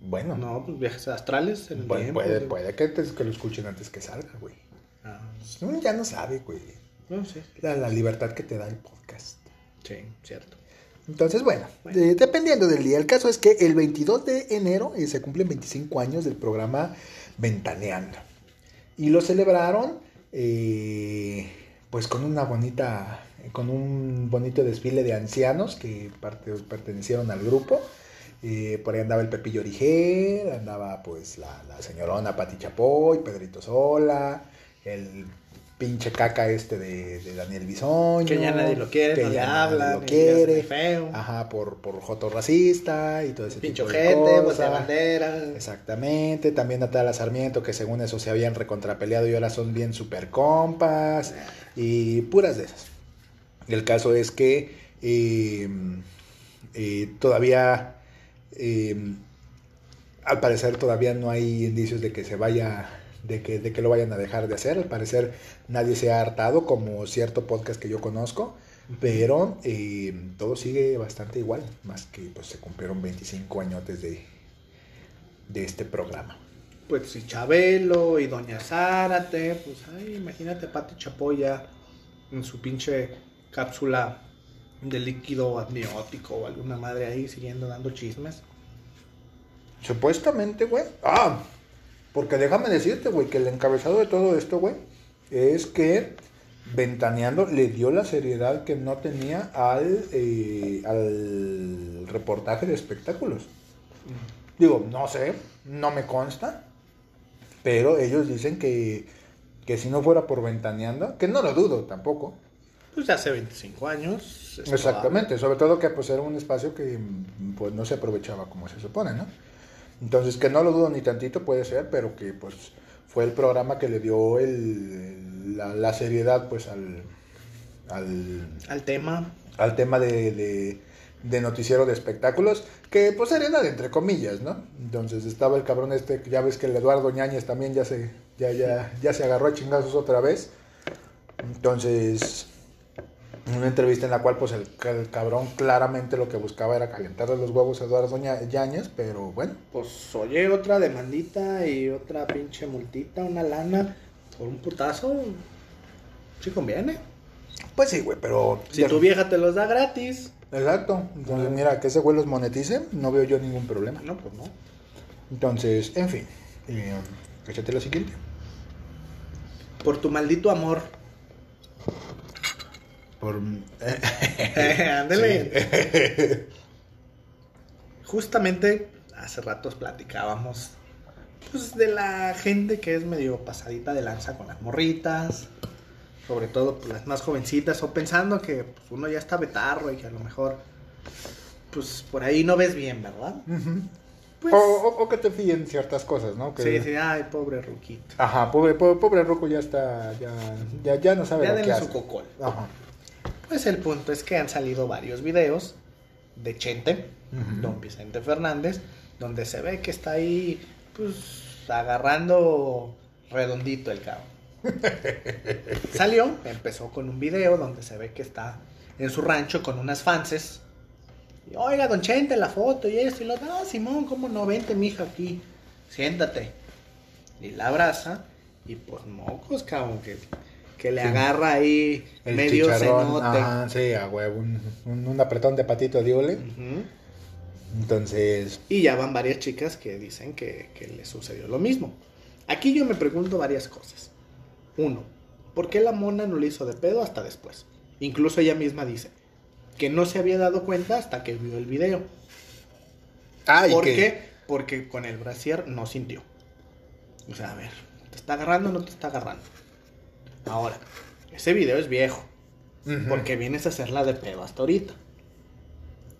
Bueno, No, pues viajes astrales en el puede, tiempo. puede, puede que, te- que lo escuchen antes que salga, güey. Ah, Uno ya no sabe, güey. no, sí. La, la libertad que te da el podcast. Sí, cierto. Entonces, bueno, Bueno. dependiendo del día. El caso es que el 22 de enero eh, se cumplen 25 años del programa Ventaneando. Y lo celebraron, eh, pues con una bonita, con un bonito desfile de ancianos que parte- pertenecieron al grupo. Eh, por ahí andaba el Pepillo Origel, andaba pues la, la señorona Pati Chapoy, Pedrito Sola, el pinche caca este de, de Daniel Bisoño. Que ya nadie lo quiere, que no ya nadie habla, lo quiere. feo. Ajá, por, por joto racista y todo ese Pincho tipo de gente, cosas. pues de bandera. Exactamente, también Natalia Sarmiento, que según eso se habían recontrapeleado y ahora son bien super compas y puras de esas. El caso es que eh, eh, todavía, eh, al parecer todavía no hay indicios de que se vaya, de que, de que lo vayan a dejar de hacer. Al parecer nadie se ha hartado, como cierto podcast que yo conozco, Pero eh, todo sigue bastante igual, más que pues se cumplieron 25 años de, de este programa. Pues si Chabelo y Doña Zárate, pues ay, imagínate Pati Chapoya en su pinche cápsula de líquido amniótico o alguna madre ahí siguiendo dando chismes. Supuestamente, güey. Ah, porque déjame decirte, güey, que el encabezado de todo esto, güey, es que Ventaneando le dio la seriedad que no tenía al, eh, al reportaje de espectáculos. Digo, no sé, no me consta, pero ellos dicen que, que si no fuera por Ventaneando, que no lo dudo tampoco. Pues hace 25 años. Exactamente, sobre todo que pues era un espacio que pues no se aprovechaba como se supone, ¿no? Entonces que no lo dudo ni tantito puede ser, pero que pues fue el programa que le dio el, la, la seriedad pues al, al, Al tema. al tema de, de, de noticiero de espectáculos, que pues seriedad entre comillas, ¿no? Entonces estaba el cabrón este, ya ves que el Eduardo Ñañez también ya se, ya, ya, ya se agarró a chingazos otra vez. Entonces, una entrevista en la cual pues el, el cabrón claramente lo que buscaba era calentarle los huevos a Eduardo Ña- Yáñez, pero bueno, Pues oye, otra demandita y otra pinche multita, una lana por un putazo. Sí conviene. pues sí, güey, pero... Si tu vieja te los da gratis. Exacto, entonces mira, que ese güey los monetice, no veo yo ningún problema. No, pues no. Entonces, en fin, eh, échate lo siguiente. Por tu maldito amor. Por... Ándale. Justamente hace ratos platicábamos pues de la gente que es medio pasadita de lanza con las morritas, sobre todo pues, las más jovencitas, o pensando que pues, uno ya está betarro y que a lo mejor pues por ahí no ves bien, ¿verdad? Pues o, o- o que te fíen ciertas cosas, ¿no? Que, sí, sí, ay, pobre Ruquito. Ajá, pobre, pobre, pobre Rocco ya está, ya, ya, ya no sabe Ya lo que denle hace. su cocol. Ajá. Pues el punto es que han salido varios videos de Chente, don Vicente Fernández, donde se ve que está ahí, pues, agarrando redondito el cabo. Salió, empezó con un video donde se ve que está en su rancho con unas fanses. Y, Oiga, don Chente, la foto y esto y lo. No, Simón, ¿cómo no? Vente, mija, aquí. Siéntate. Y la abraza. Y pues mocos, cabrón, que, que le Sí. agarra ahí El medio chicharrón, cenote. ajá, sí, a huevo, un, un, un apretón de patito de ole. Entonces, Y ya van varias chicas que dicen que, que le sucedió lo mismo. Aquí yo me pregunto varias cosas. Uno, ¿por qué la mona no le hizo de pedo hasta después? Incluso ella misma dice que no se había dado cuenta hasta que vio el video. ah, y ¿Por que- qué? Porque con el brasier no sintió. O sea, a ver, ¿te está agarrando o no te está agarrando? Ahora, ese video es viejo. Porque vienes a hacerla de pedo hasta ahorita.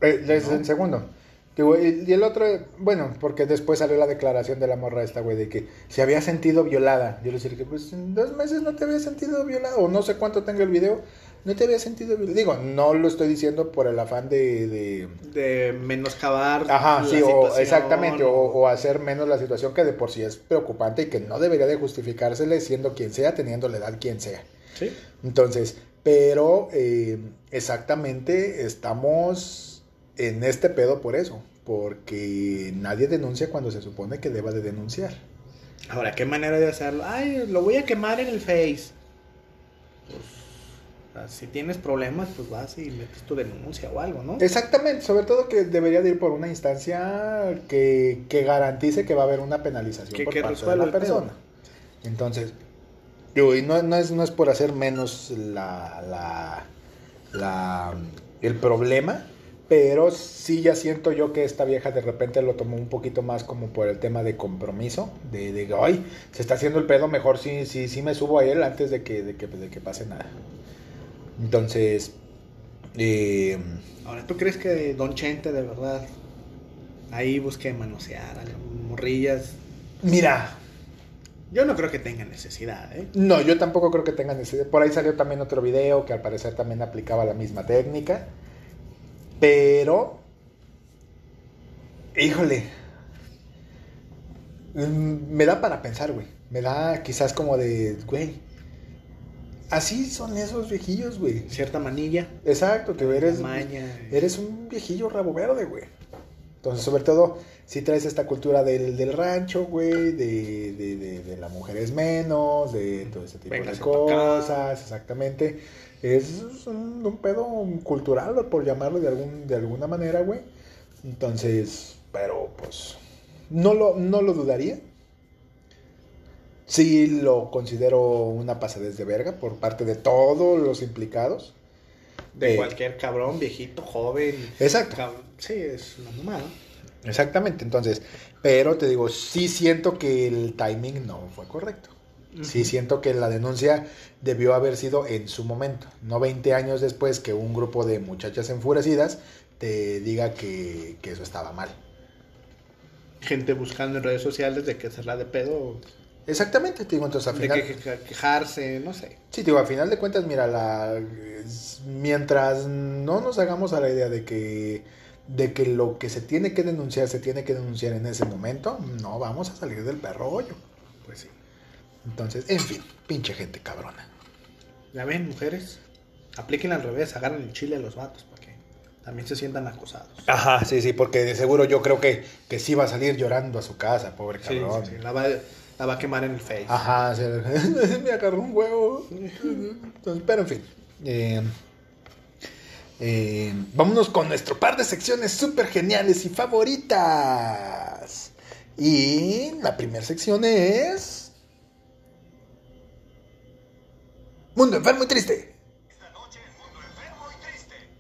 Eh, es ¿no? el segundo. Digo, y, y el otro, bueno, porque después salió la declaración de la morra esta, güey, de que se había sentido violada. Yo le dije que pues en dos meses no te había sentido violada, o no sé cuánto tenga el video, no te había sentido. Digo, no lo estoy diciendo por el afán de... de- De menoscabar. Ajá, la sí, o exactamente, o, o hacer menos la situación que de por sí es preocupante y que no debería de justificársele siendo quien sea, teniendo la edad quien sea. Sí. Entonces, pero eh, exactamente estamos en este pedo por eso, porque nadie denuncia cuando se supone que deba de denunciar. Ahora, ¿qué manera de hacerlo? Ay, lo voy a quemar en el Face. Pues, si tienes problemas, pues vas y metes tu denuncia o algo, ¿no? Exactamente, sobre todo que debería de ir por una instancia que, que garantice que va a haber una penalización Que- por que parte de la pedo. persona. Entonces, digo, y no, no, es, no es por hacer menos la, la, la- el problema, pero sí ya siento yo que esta vieja de repente lo tomó un poquito más como por el tema de compromiso, de, de ay, se está haciendo el pedo, mejor sí, sí, sí me subo a él antes de que, de que, de que pase nada. Entonces, eh, Ahora, ¿tú crees que Don Chente de verdad ahí busque manosear a las morrillas? mira, Yo no creo que tenga necesidad, ¿eh? No, yo tampoco creo que tengan ese. Por ahí salió también otro video que al parecer también aplicaba la misma técnica. Pero. Híjole. Mm, Me da para pensar, güey. Me da quizás como de, güey. Así son esos viejillos, güey. Cierta manilla. Exacto, que eres, Maña. eres un viejillo rabo verde, güey. Entonces, sobre todo, si traes esta cultura del, del rancho, güey, de, de, de, de la mujer es menos, de todo ese tipo Véngase de cosas, exactamente. Es un, un pedo cultural, por llamarlo de, algún, de alguna manera, güey. Entonces, pero pues, no lo, no lo dudaría. Sí lo considero una pasadez de verga por parte de todos los implicados. De Eh, cualquier cabrón, viejito, joven. Exacto. Sí, es una mamada. Exactamente, entonces, pero te digo, sí siento que el timing no fue correcto. Sí siento que la denuncia debió haber sido en su momento, no 20 años después que un grupo de muchachas enfurecidas te diga que, que eso estaba mal. Gente buscando en redes sociales de que hacerla de pedo, Exactamente, te digo, entonces al de final... que, que- quejarse, no sé. Sí, digo, al final de cuentas, mira, la, mientras no nos hagamos a la idea de que, de que lo que se tiene que denunciar se tiene que denunciar en ese momento, no vamos a salir del perro hoyo. Pues sí. Entonces, en fin, pinche gente cabrona. Ya ven, mujeres, apliquen al revés, agarren el chile a los vatos para que también se sientan acosados. Ajá, sí, sí, porque de seguro yo creo que, que sí va a salir llorando a su casa, pobre Sí, cabrón. sí, sí, La, va, la va a quemar en el face. Ajá, sí, me agarró un huevo. Entonces, pero en fin. eh, eh, vámonos con nuestro par de secciones súper geniales y favoritas. Y la primera sección es... Mundo enfermo y triste.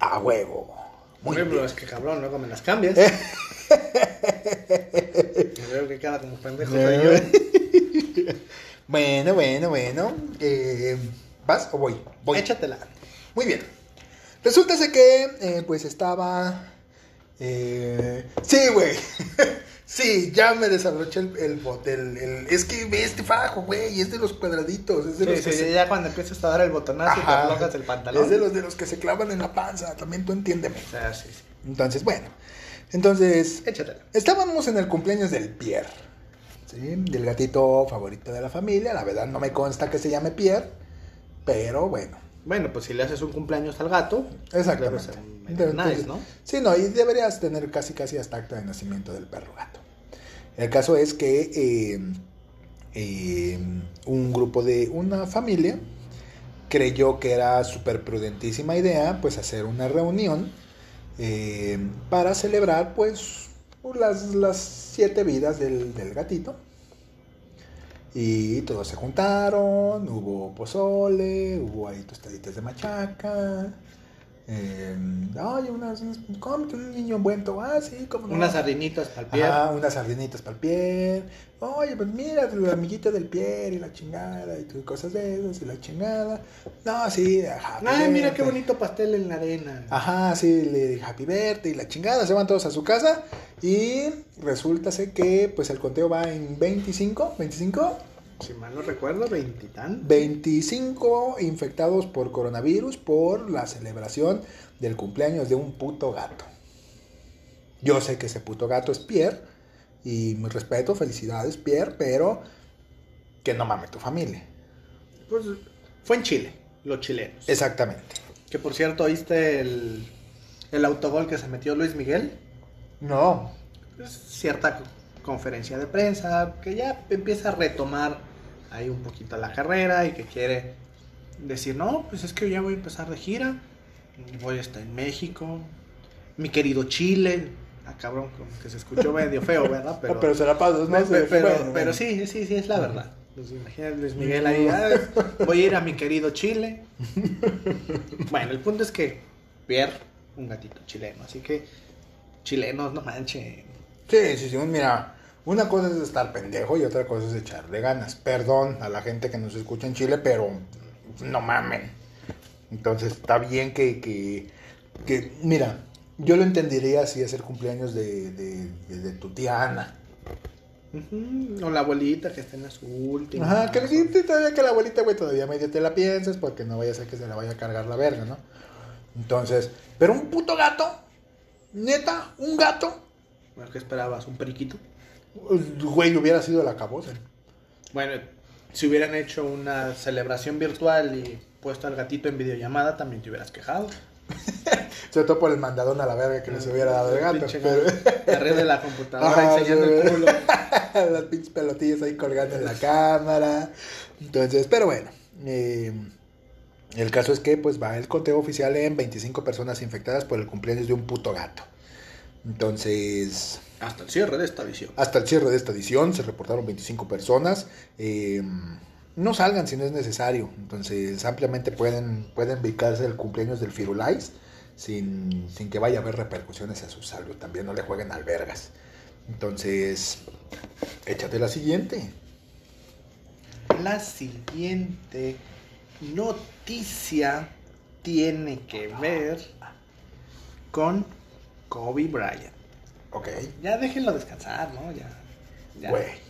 A huevo. Muy Muy bien. es que cabrón, luego me las cambias. Y veo que queda como pendejo No. soy yo. Bueno, bueno, bueno. Eh, ¿Vas o voy? Voy. Échatela. Muy bien. Resulta que, eh, pues estaba. eh, sí, güey. sí, ya me desabroché el, el bote. el- el- es que ve este fajo, güey. Es de los cuadraditos. Es de los Sí, que sí, se- ya cuando empiezas a dar el botonazo te el pantalón. Es de los de los que se clavan en la panza. También tú entiéndeme. Sí, sí. Entonces, bueno. Entonces, Échatela. Estábamos en el cumpleaños del Pierre, ¿sí? Del gatito favorito de la familia. La verdad no me consta que se llame Pierre, pero bueno. Bueno, pues si le haces un cumpleaños al gato, Exactamente. debe Entonces, nice, ¿no? Sí, no, y deberías tener casi casi hasta acta de nacimiento del perro gato. El caso es que eh, eh, un grupo de una familia creyó que era súper prudentísima idea pues hacer una reunión eh, para celebrar pues las, las siete vidas del, del gatito. Y todos se juntaron, hubo pozole, hubo ahí tostaditas de machaca. Eh, ay, unas, unas cómete un niño envuelto, ah, sí, cómo no. Unas sardinitas para el pie. Ajá, unas sardinitas para el pie. Oye, pues mira, tu amiguita del pie y la chingada y tu- cosas de esas y la chingada. No, sí, ajá. Ay, mira qué bonito pastel en la arena. Ajá, sí, le happy birthday y la chingada. Se van todos a su casa y resulta ser que pues el conteo va en 25, 25, Si mal no recuerdo, veintitán. 25 infectados por coronavirus por la celebración del cumpleaños de un puto gato. Yo sé que ese puto gato es Pierre y mi respeto, felicidades Pierre, pero que no mame tu familia. Pues fue en Chile, los chilenos. Exactamente. Que por cierto, ¿oíste el, el autogol que se metió Luis Miguel? No. Es cierta co- conferencia de prensa que ya empieza a retomar ahí un poquito la carrera y que quiere decir, no, pues es que ya voy a empezar de gira, voy a estar en México, mi querido Chile, ah cabrón, como que se escuchó medio feo, ¿verdad? Pero, Pero, se la paso, ¿no? Pe- pe- pero, Bueno, pero bueno. sí, sí, sí, es la verdad. Pues imagínate Luis Miguel ahí, "Ah, voy a ir a mi querido Chile. bueno, el punto es que Pierre, un gatito chileno, así que chilenos, no manchen. Sí, sí, sí, mira, una cosa es estar pendejo y otra cosa es echarle ganas. Perdón a la gente que nos escucha en Chile, pero no mamen. Entonces está bien que, que, que- mira, yo lo entendería si es el cumpleaños de, de, de- de tu tía Ana. O la abuelita que está en las últimas. Ajá, que, que- todavía que la abuelita, güey, todavía medio te la piensas porque no vaya a ser que se la vaya a cargar la verga, ¿no? Entonces, pero un puto gato, neta, un gato, Bueno, ¿qué esperabas? ¿Un periquito? Güey, hubiera sido la cabosa. Bueno, Si hubieran hecho una celebración virtual y puesto al gatito en videollamada, también te hubieras quejado. Sobre todo por el mandadón a la verga que les hubiera dado el gato. Pero- gato. Arriba de la computadora Ajá, enseñando el culo. Las pinches pelotillas ahí colgando en la cámara. Entonces, pero bueno. eh, el caso es que pues va el conteo oficial en 25 personas infectadas por el cumpleaños de un puto gato. Entonces, Hasta el cierre de esta visión. hasta el cierre de esta edición se reportaron 25 personas. Eh, no salgan si no es necesario. Entonces, ampliamente pueden, pueden ubicarse el cumpleaños del Firulais sin, sin que vaya a haber repercusiones a su salud. También no le jueguen albergas. Entonces, échate la siguiente. La siguiente noticia tiene que ver con Kobe Bryant. Ok. Ya déjenlo descansar, ¿no? Ya. ya. Güey.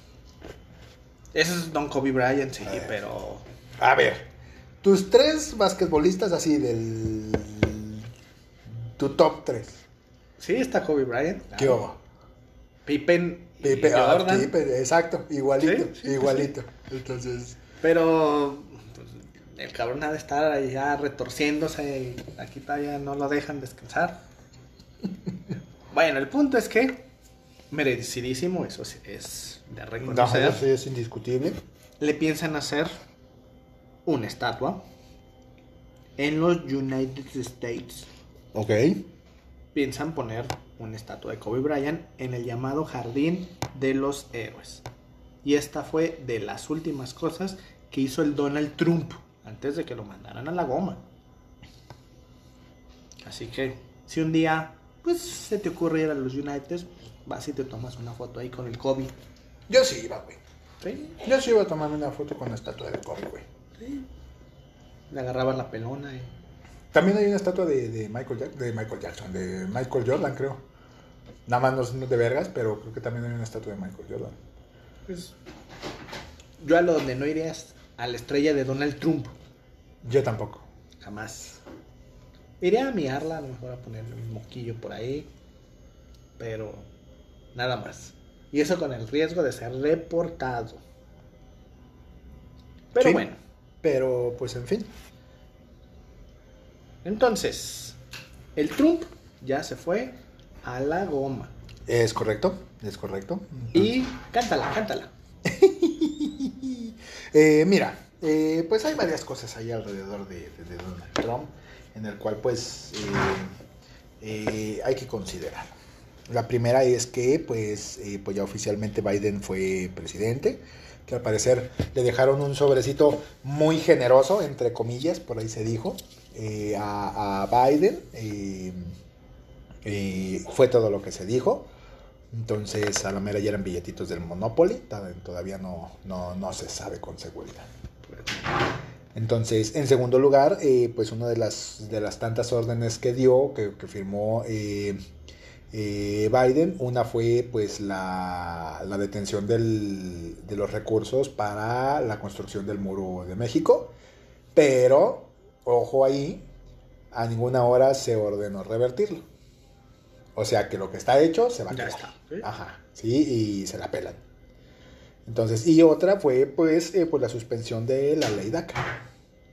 Ese es Don Kobe Bryant, sí, pero. A ver. Tus tres basquetbolistas así del... Tu top 3. Sí, está Kobe Bryant. ¿Qué claro. hubo? Pippen y Pipe, ah. Pipe, exacto, igualito, Sí, sí, igualito. Entonces, Pero pues, el cabrón ha de estar ahí ya retorciéndose y aquí todavía no lo dejan descansar. bueno, el punto es que merecidísimo, eso sí es de no, reconocer. eso sí es indiscutible. Le piensan hacer una estatua en los United States. Ok. Piensan poner una estatua de Kobe Bryant en el llamado Jardín de los Héroes. Y esta fue de las últimas cosas que hizo el Donald Trump antes de que lo mandaran a la goma. Así que si un día pues se te ocurre ir a los United, vas y te tomas una foto ahí con el Kobe. Yo sí iba, güey. ¿Sí? Yo sí iba a tomarme una foto con la estatua de Kobe, güey. Sí. Le agarraban la pelona y... También hay una estatua de, de Michael Jack- de Michael Jackson, de Michael Jordan, creo. Nada más no son de vergas, pero creo que también hay una estatua de Michael Jordan. Pues, yo a lo donde no irías a la estrella de Donald Trump. Yo tampoco. Jamás. Iría a miarla, a lo mejor a ponerle un moquillo por ahí. Pero nada más. Y eso con el riesgo de ser reportado. Pero Sí. bueno, Pero, pues, en fin. entonces, el Trump ya se fue a la goma. Es correcto, es correcto. Y cántala, cántala. Eh, mira, eh, pues hay varias cosas ahí alrededor de, de- de Donald Trump, en el cual pues eh, eh, hay que considerar. La primera es que pues, eh, pues ya oficialmente Biden fue presidente, que al parecer le dejaron un sobrecito muy generoso, entre comillas, por ahí se dijo, a, Biden. fue todo lo que se dijo. Entonces, a la mera ya eran billetitos del Monopoly. Todavía no, no, no se sabe con seguridad. Entonces, en segundo lugar, eh, pues una de las, de las tantas órdenes que dio, que, que firmó eh, eh, Biden, una fue pues la, la detención del- de los recursos para la construcción del muro de México. Pero, ojo ahí, a ninguna hora se ordenó revertirlo. O sea que lo que está hecho se va a Ya quedar. está, ¿sí? Ajá, sí, y se la pelan. Entonces, y otra fue pues, eh, pues la suspensión de la ley DACA.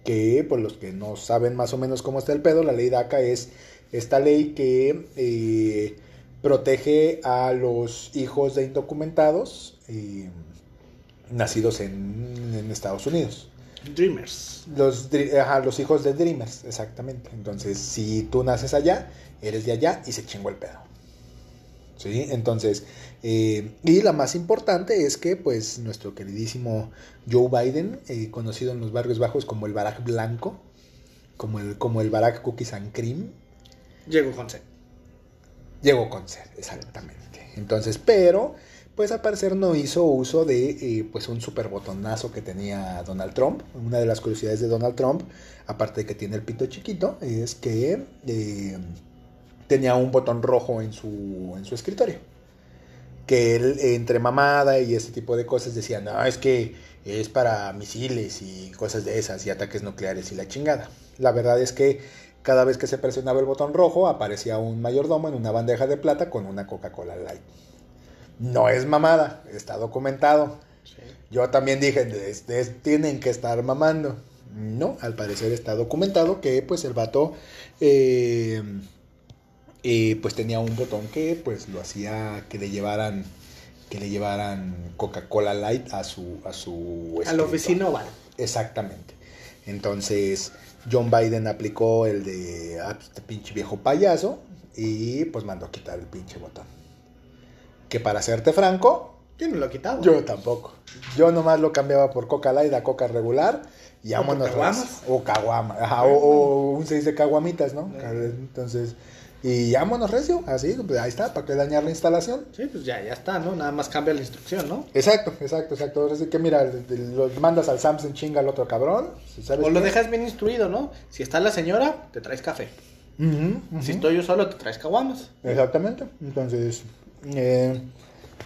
Que, por los que no saben más o menos cómo está el pedo, la ley DACA es esta ley que eh, protege a los hijos de indocumentados eh, nacidos en, en Estados Unidos. Dreamers. Los, ajá, los hijos de Dreamers, exactamente. Entonces, si tú naces allá, eres de allá y se chingó el pedo. ¿Sí? Entonces, eh, y la más importante es que, pues, nuestro queridísimo Joe Biden, eh, conocido en los barrios bajos como el Barack Blanco, como el, como el Barack Cookies and Cream, Llegó con C. llegó con ser, exactamente. Entonces, pero, pues al parecer no hizo uso de, eh, pues, un super botonazo que tenía Donald Trump. Una de las curiosidades de Donald Trump, aparte de que tiene el pito chiquito, es que eh, tenía un botón rojo en su, en su escritorio. Que él, entre mamada y ese tipo de cosas, decía, no, es que es para misiles y cosas de esas y ataques nucleares y la chingada. La verdad es que cada vez que se presionaba el botón rojo, aparecía un mayordomo en una bandeja de plata con una Coca-Cola Light. No es mamada, está documentado. Sí. Yo también dije, "Es- es- tienen que estar mamando. No, al parecer está documentado que pues el vato eh, eh, pues tenía un botón que pues lo hacía que le llevaran que le llevaran Coca-Cola Light a su a su A la oficina oval. Exactamente. Entonces, John Biden aplicó el de ah, pues, este pinche viejo payaso y pues mandó a quitar el pinche botón. Que para serte franco, Yo no lo he quitado. yo tampoco. Yo nomás lo cambiaba por Coca Light a Coca regular y O vámonos. caguamas. recio. O caguama. Ajá, o, o un seis de caguamitas, ¿no? Entonces, y vámonos recio, así, pues ahí está, para que dañar la instalación. Sí, pues ya, ya está, ¿no? Nada más cambia la instrucción, ¿no? Exacto, exacto, exacto. Ahora sí que mira, lo mandas al Samsung chinga al otro cabrón. ¿sabes O lo qué? dejas bien instruido, ¿no? Si está la señora, te traes café. Si estoy yo solo, te traes caguamas. Exactamente. Entonces, eh,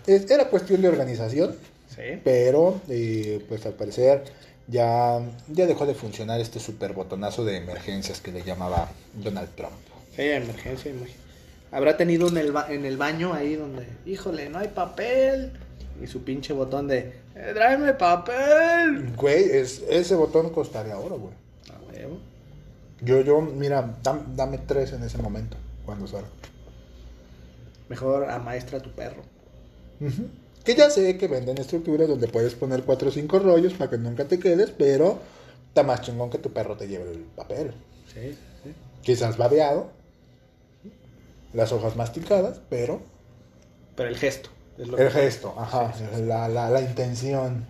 era cuestión de organización, Sí. pero eh, pues al parecer ya, ya dejó de funcionar este super botonazo de emergencias que le llamaba Donald Trump. Sí, emergencia, imagínate. Habrá tenido en el, ba- en el baño ahí donde, híjole, no hay papel. Y su pinche botón de, "Eh, tráeme papel. Güey, es, ese botón costaría oro, güey. A huevo. Yo, yo, mira, dam- dame tres en ese momento, cuando salga. Mejor amaestra a tu perro. Que ya sé que venden estructuras donde puedes poner cuatro o cinco rollos para que nunca te quedes, pero está más chingón que tu perro te lleve el papel. Sí, sí. Quizás babeado, las hojas masticadas, pero Pero el gesto. es lo el que- gesto, ajá, Sí, sí, sí. La, la, la intención.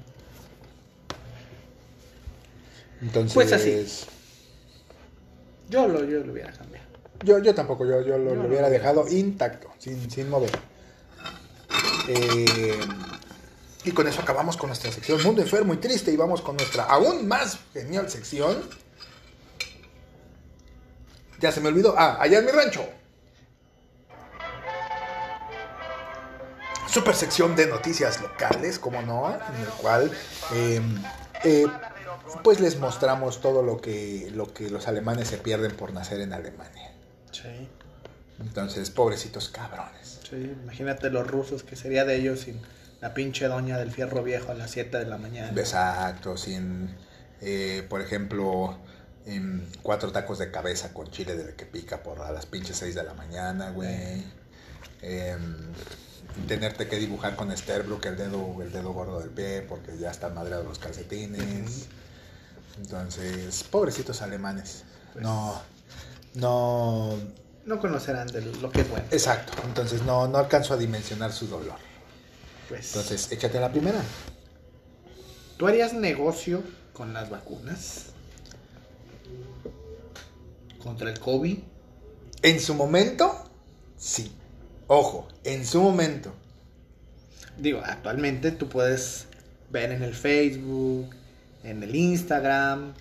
Entonces, Pues así. Yo lo, yo lo hubiera cambiado. Yo, yo tampoco, yo, yo lo, Yo lo no hubiera dejado intacto, sin, sin mover. Eh, y con eso acabamos con nuestra sección Mundo Enfermo y Triste y vamos con nuestra aún más genial sección. Ya se me olvidó. Ah, allá en mi rancho. Super sección de noticias locales, como no, en el cual eh, eh, pues les mostramos todo lo que, lo que los alemanes se pierden por nacer en Alemania. Sí. Entonces, pobrecitos cabrones. Sí, imagínate los rusos, que sería de ellos sin la pinche doña del fierro viejo a las 7 de la mañana. Exacto, sin, eh, por ejemplo, em, cuatro tacos de cabeza con chile de que pica por a las pinches 6 de la mañana, güey. Em, tenerte que dibujar con Sterbrook el dedo, el dedo gordo del pie porque ya están madreados los calcetines. Entonces, pobrecitos alemanes. Pues- No, no, No conocerán de lo que es bueno. exacto. Entonces no, no alcanzo a dimensionar su dolor. Pues, Entonces, échate la primera. ¿tú harías negocio con las vacunas? ¿Contra el COVID? En su momento, sí. Ojo, en su momento. Digo, actualmente tú puedes ver en el Facebook, en el Instagram,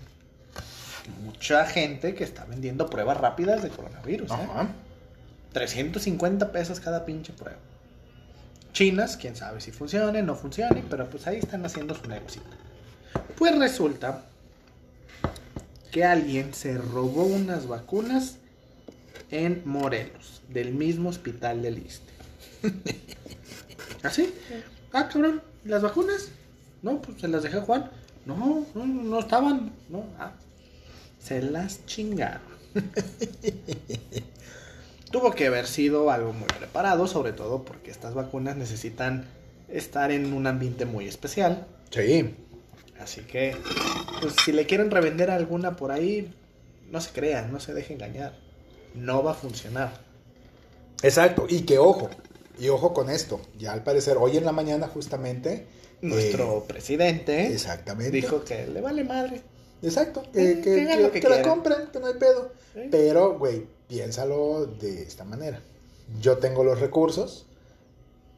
mucha gente que está vendiendo pruebas rápidas de coronavirus. ¿eh? Ajá. 350 pesos cada pinche prueba. Chinas, quién sabe si funcione, no funcione, pero pues ahí están haciendo su negocio. Pues resulta que alguien se robó unas vacunas en Morelos, del mismo hospital del Iste. ¿Así? Ah, cabrón, ¿y las vacunas? No, pues se las dejé a Juan. No, no, no estaban. No, ah, se las chingaron. Tuvo que haber sido algo muy preparado, sobre todo porque estas vacunas necesitan estar en un ambiente muy especial. Sí. Así que, pues si le quieren revender alguna por ahí, no se crean, no se dejen engañar. No va a funcionar. Exacto. Y que ojo. Y ojo con esto. Ya al parecer, hoy en la mañana justamente. Nuestro eh, presidente exactamente. dijo que le vale madre. Exacto. Eh, Que, que- que la compren, que no hay pedo. Pero, güey, piénsalo de esta manera. Yo tengo los recursos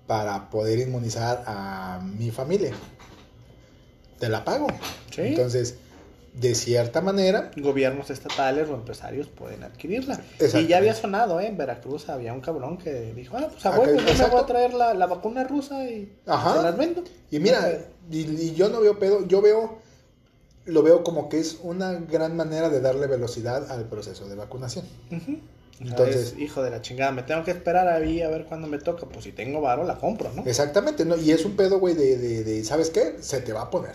para poder inmunizar a mi familia. Te la pago. Sí. Entonces, de cierta manera, Gobiernos estatales o empresarios pueden adquirirla. Y ya había sonado, ¿eh? En Veracruz había un cabrón que dijo, ah, pues a Acá- huevo, yo me voy a traer la, la vacuna rusa y Ajá. se las vendo. Y mira, y, y yo no veo pedo, yo veo, lo veo como que es una gran manera de darle velocidad al proceso de vacunación. Entonces, hijo de la chingada, me tengo que esperar ahí a ver cuándo me toca. Pues si tengo varo, la compro, ¿no? Exactamente, ¿no? Y es un pedo, güey, de, de, de, ¿sabes qué? Se te va a poner.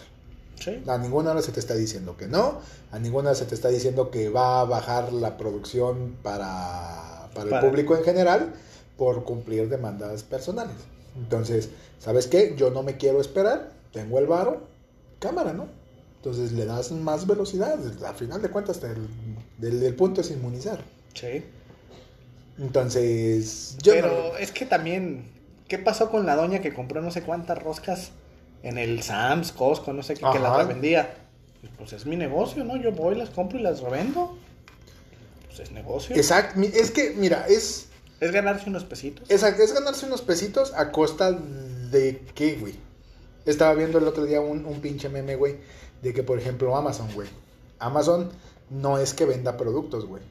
Sí. A ninguna hora se te está diciendo que no, a ninguna hora se te está diciendo que va a bajar la producción para, para el público en general por cumplir demandas personales. Entonces, ¿sabes qué? Yo no me quiero esperar, tengo el varo, cámara, ¿no? Entonces le das más velocidad, al final de cuentas el, del, del punto es inmunizar. Sí. Entonces, yo Pero no- es que también, ¿qué pasó con la doña que compró no sé cuántas roscas en el Sam's, Costco, no sé qué, que las revendía? Pues es mi negocio, ¿no? Yo voy, las compro y las revendo. Pues es negocio. Exacto, es que, mira, es... Es ganarse unos pesitos. Es, es ganarse unos pesitos a costa de qué, güey. Estaba viendo el otro día un, un pinche meme, güey, de que, por ejemplo, Amazon, güey. Amazon no es que venda productos, güey.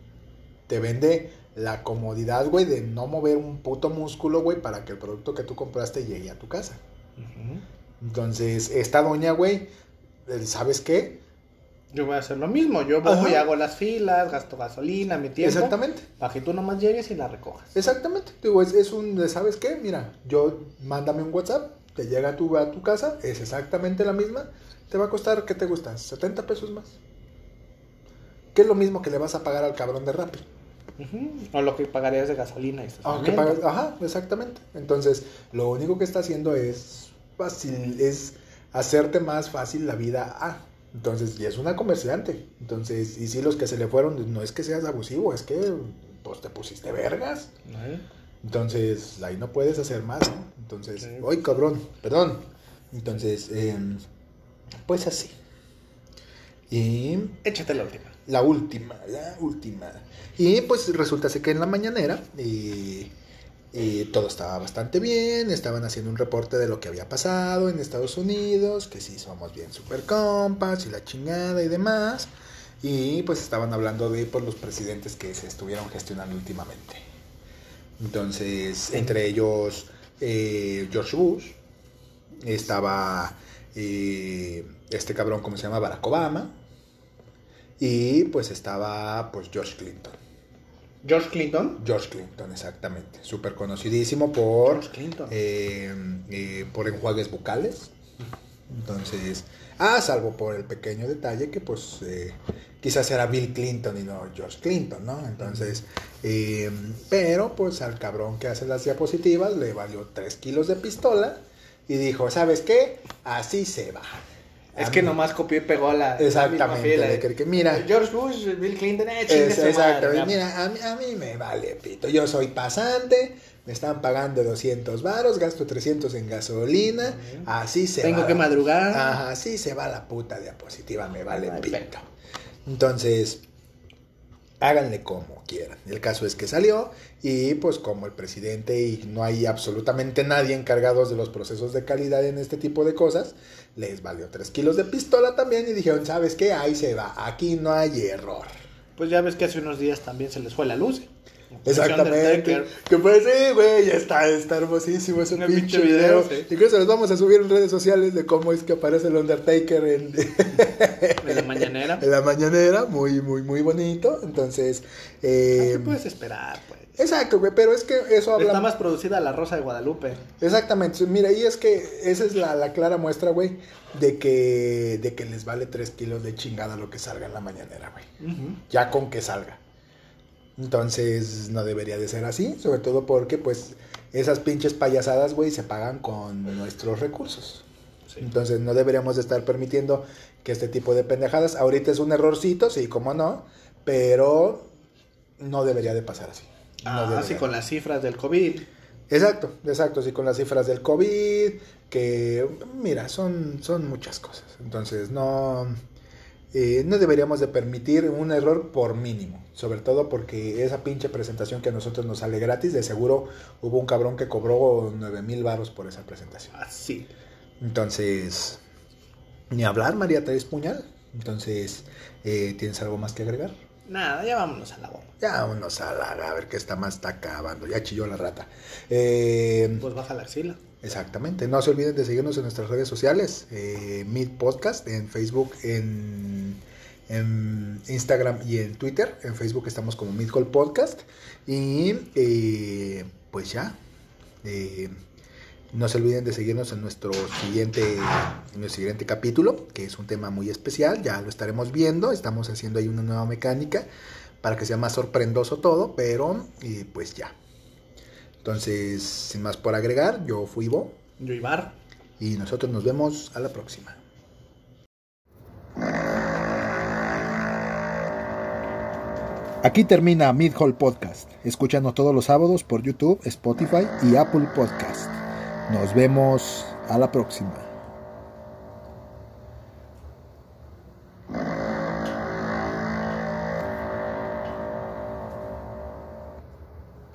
Te vende la comodidad, güey, de no mover un puto músculo, güey, para que el producto que tú compraste llegue a tu casa. Ujú. Entonces, esta doña, güey, ¿sabes qué? Yo voy a hacer lo mismo. Yo voy, hago las filas, gasto gasolina, mi tiempo. Exactamente. Para que tú nomás llegues y la recojas. Exactamente. Digo, es, es un, de, ¿sabes qué? Mira, yo, mándame un WhatsApp, te llega a tu, a tu casa, es exactamente la misma, te va a costar, ¿qué te gusta? 70 pesos más. Que es lo mismo que le vas a pagar al cabrón de Rappi. O lo que pagarías de gasolina y Ah, que estacionamiento. pagas- ajá, exactamente. Entonces, lo único que está haciendo es fácil, es hacerte más fácil la vida a. Entonces, y es una comerciante. Entonces, y si los que se le fueron, no es que seas abusivo, es que pues te pusiste vergas. ¿Eh? Entonces, ahí no puedes hacer más, ¿no? Entonces. ¡ay, cabrón! Perdón. Entonces, em, pues así. Y Échate la última. la última, la última. Y pues resulta que en la mañanera eh, eh, todo estaba bastante bien, estaban haciendo un reporte de lo que había pasado en Estados Unidos, que sí somos bien super compas y la chingada y demás. Y pues estaban hablando de pues, los presidentes que se estuvieron gestionando últimamente. Entonces, entre ellos eh, George Bush, estaba eh, este cabrón, ¿cómo se llama? Barack Obama. Y pues estaba pues George Clinton. George Clinton. George Clinton, exactamente. Súper conocidísimo por, George Clinton. eh, eh, por enjuagues bucales. Entonces, ah, salvo por el pequeño detalle que pues eh, quizás era Bill Clinton y no George Clinton, ¿no? Entonces, eh, pero pues al cabrón que hace las diapositivas le valió 3 kilos de pistola y dijo, ¿sabes qué? Así se va. Es que nomás copió y pegó a la, Exactamente, la misma que- mira. George Bush, Bill Clinton, eh, Es- madre, exactamente. Mira, a mí, a mí me vale pito. Yo soy pasante, me están pagando 200 varos, gasto 300 en gasolina, así se Tengo va. que la- madrugar. Ajá, así se va la puta diapositiva, me vale Ay, pito. Entonces, háganle como El caso es que salió y pues como el presidente y no hay absolutamente nadie encargados de los procesos de calidad en este tipo de cosas, les valió 3 kilos de pistola también y dijeron, ¿sabes qué? Ahí se va, aquí no hay error. Pues ya ves que hace unos días también se les fue la luz. Exactamente. Que pues sí, güey, ya está, está hermosísimo ese Un pinche, pinche video. video, sí. Incluso los vamos a subir en redes sociales de cómo es que aparece el Undertaker en, En la mañanera. en la mañanera. Muy, muy, muy bonito. Entonces, eh, ¿Qué puedes esperar, pues? exacto, güey, pero es que eso habla... Está más producida la Rosa de Guadalupe. Exactamente, mira, y es que esa es la, la clara muestra, güey, de que, de que les vale 3 kilos de chingada lo que salga en la mañanera, güey. ya con que salga. Entonces no debería de ser así, sobre todo porque pues esas pinches payasadas, güey, se pagan con nuestros recursos. Sí. Entonces no deberíamos de estar permitiendo que este tipo de pendejadas, ahorita es un errorcito, sí, como no, pero no debería de pasar así. No Ah, debería. sí, con las cifras del COVID. Exacto, exacto, sí, con las cifras del COVID, que mira, son, son muchas cosas. Entonces, no, eh, no deberíamos de permitir un error por mínimo, sobre todo porque esa pinche presentación que a nosotros nos sale gratis, de seguro hubo un cabrón que cobró 9 mil varos por esa presentación. Así. Entonces, ni hablar, María Teresa Puñal. Entonces, eh, ¿tienes algo más que agregar? Nada, ya vámonos a la bomba. Ya vámonos a la, a ver qué está más está acabando, ya chilló la rata. Eh, Pues baja la axila. Exactamente. No se olviden de seguirnos en nuestras redes sociales. Eh, Meet Podcast en Facebook, en, Instagram y en Twitter. En Facebook estamos como Midcall Podcast. Y eh, pues ya. Eh, no se olviden de seguirnos en nuestro siguiente, en nuestro siguiente capítulo, que es un tema muy especial. Ya lo estaremos viendo. Estamos haciendo ahí una nueva mecánica para que sea más sorprendoso todo. Pero eh, pues ya. Entonces, sin más por agregar, yo fui Ivo. Yo Ibar. Y nosotros nos vemos a la próxima. Aquí termina Mid Hall Podcast. Escúchanos todos los sábados por YouTube, Spotify y Apple Podcast. Nos vemos a la próxima.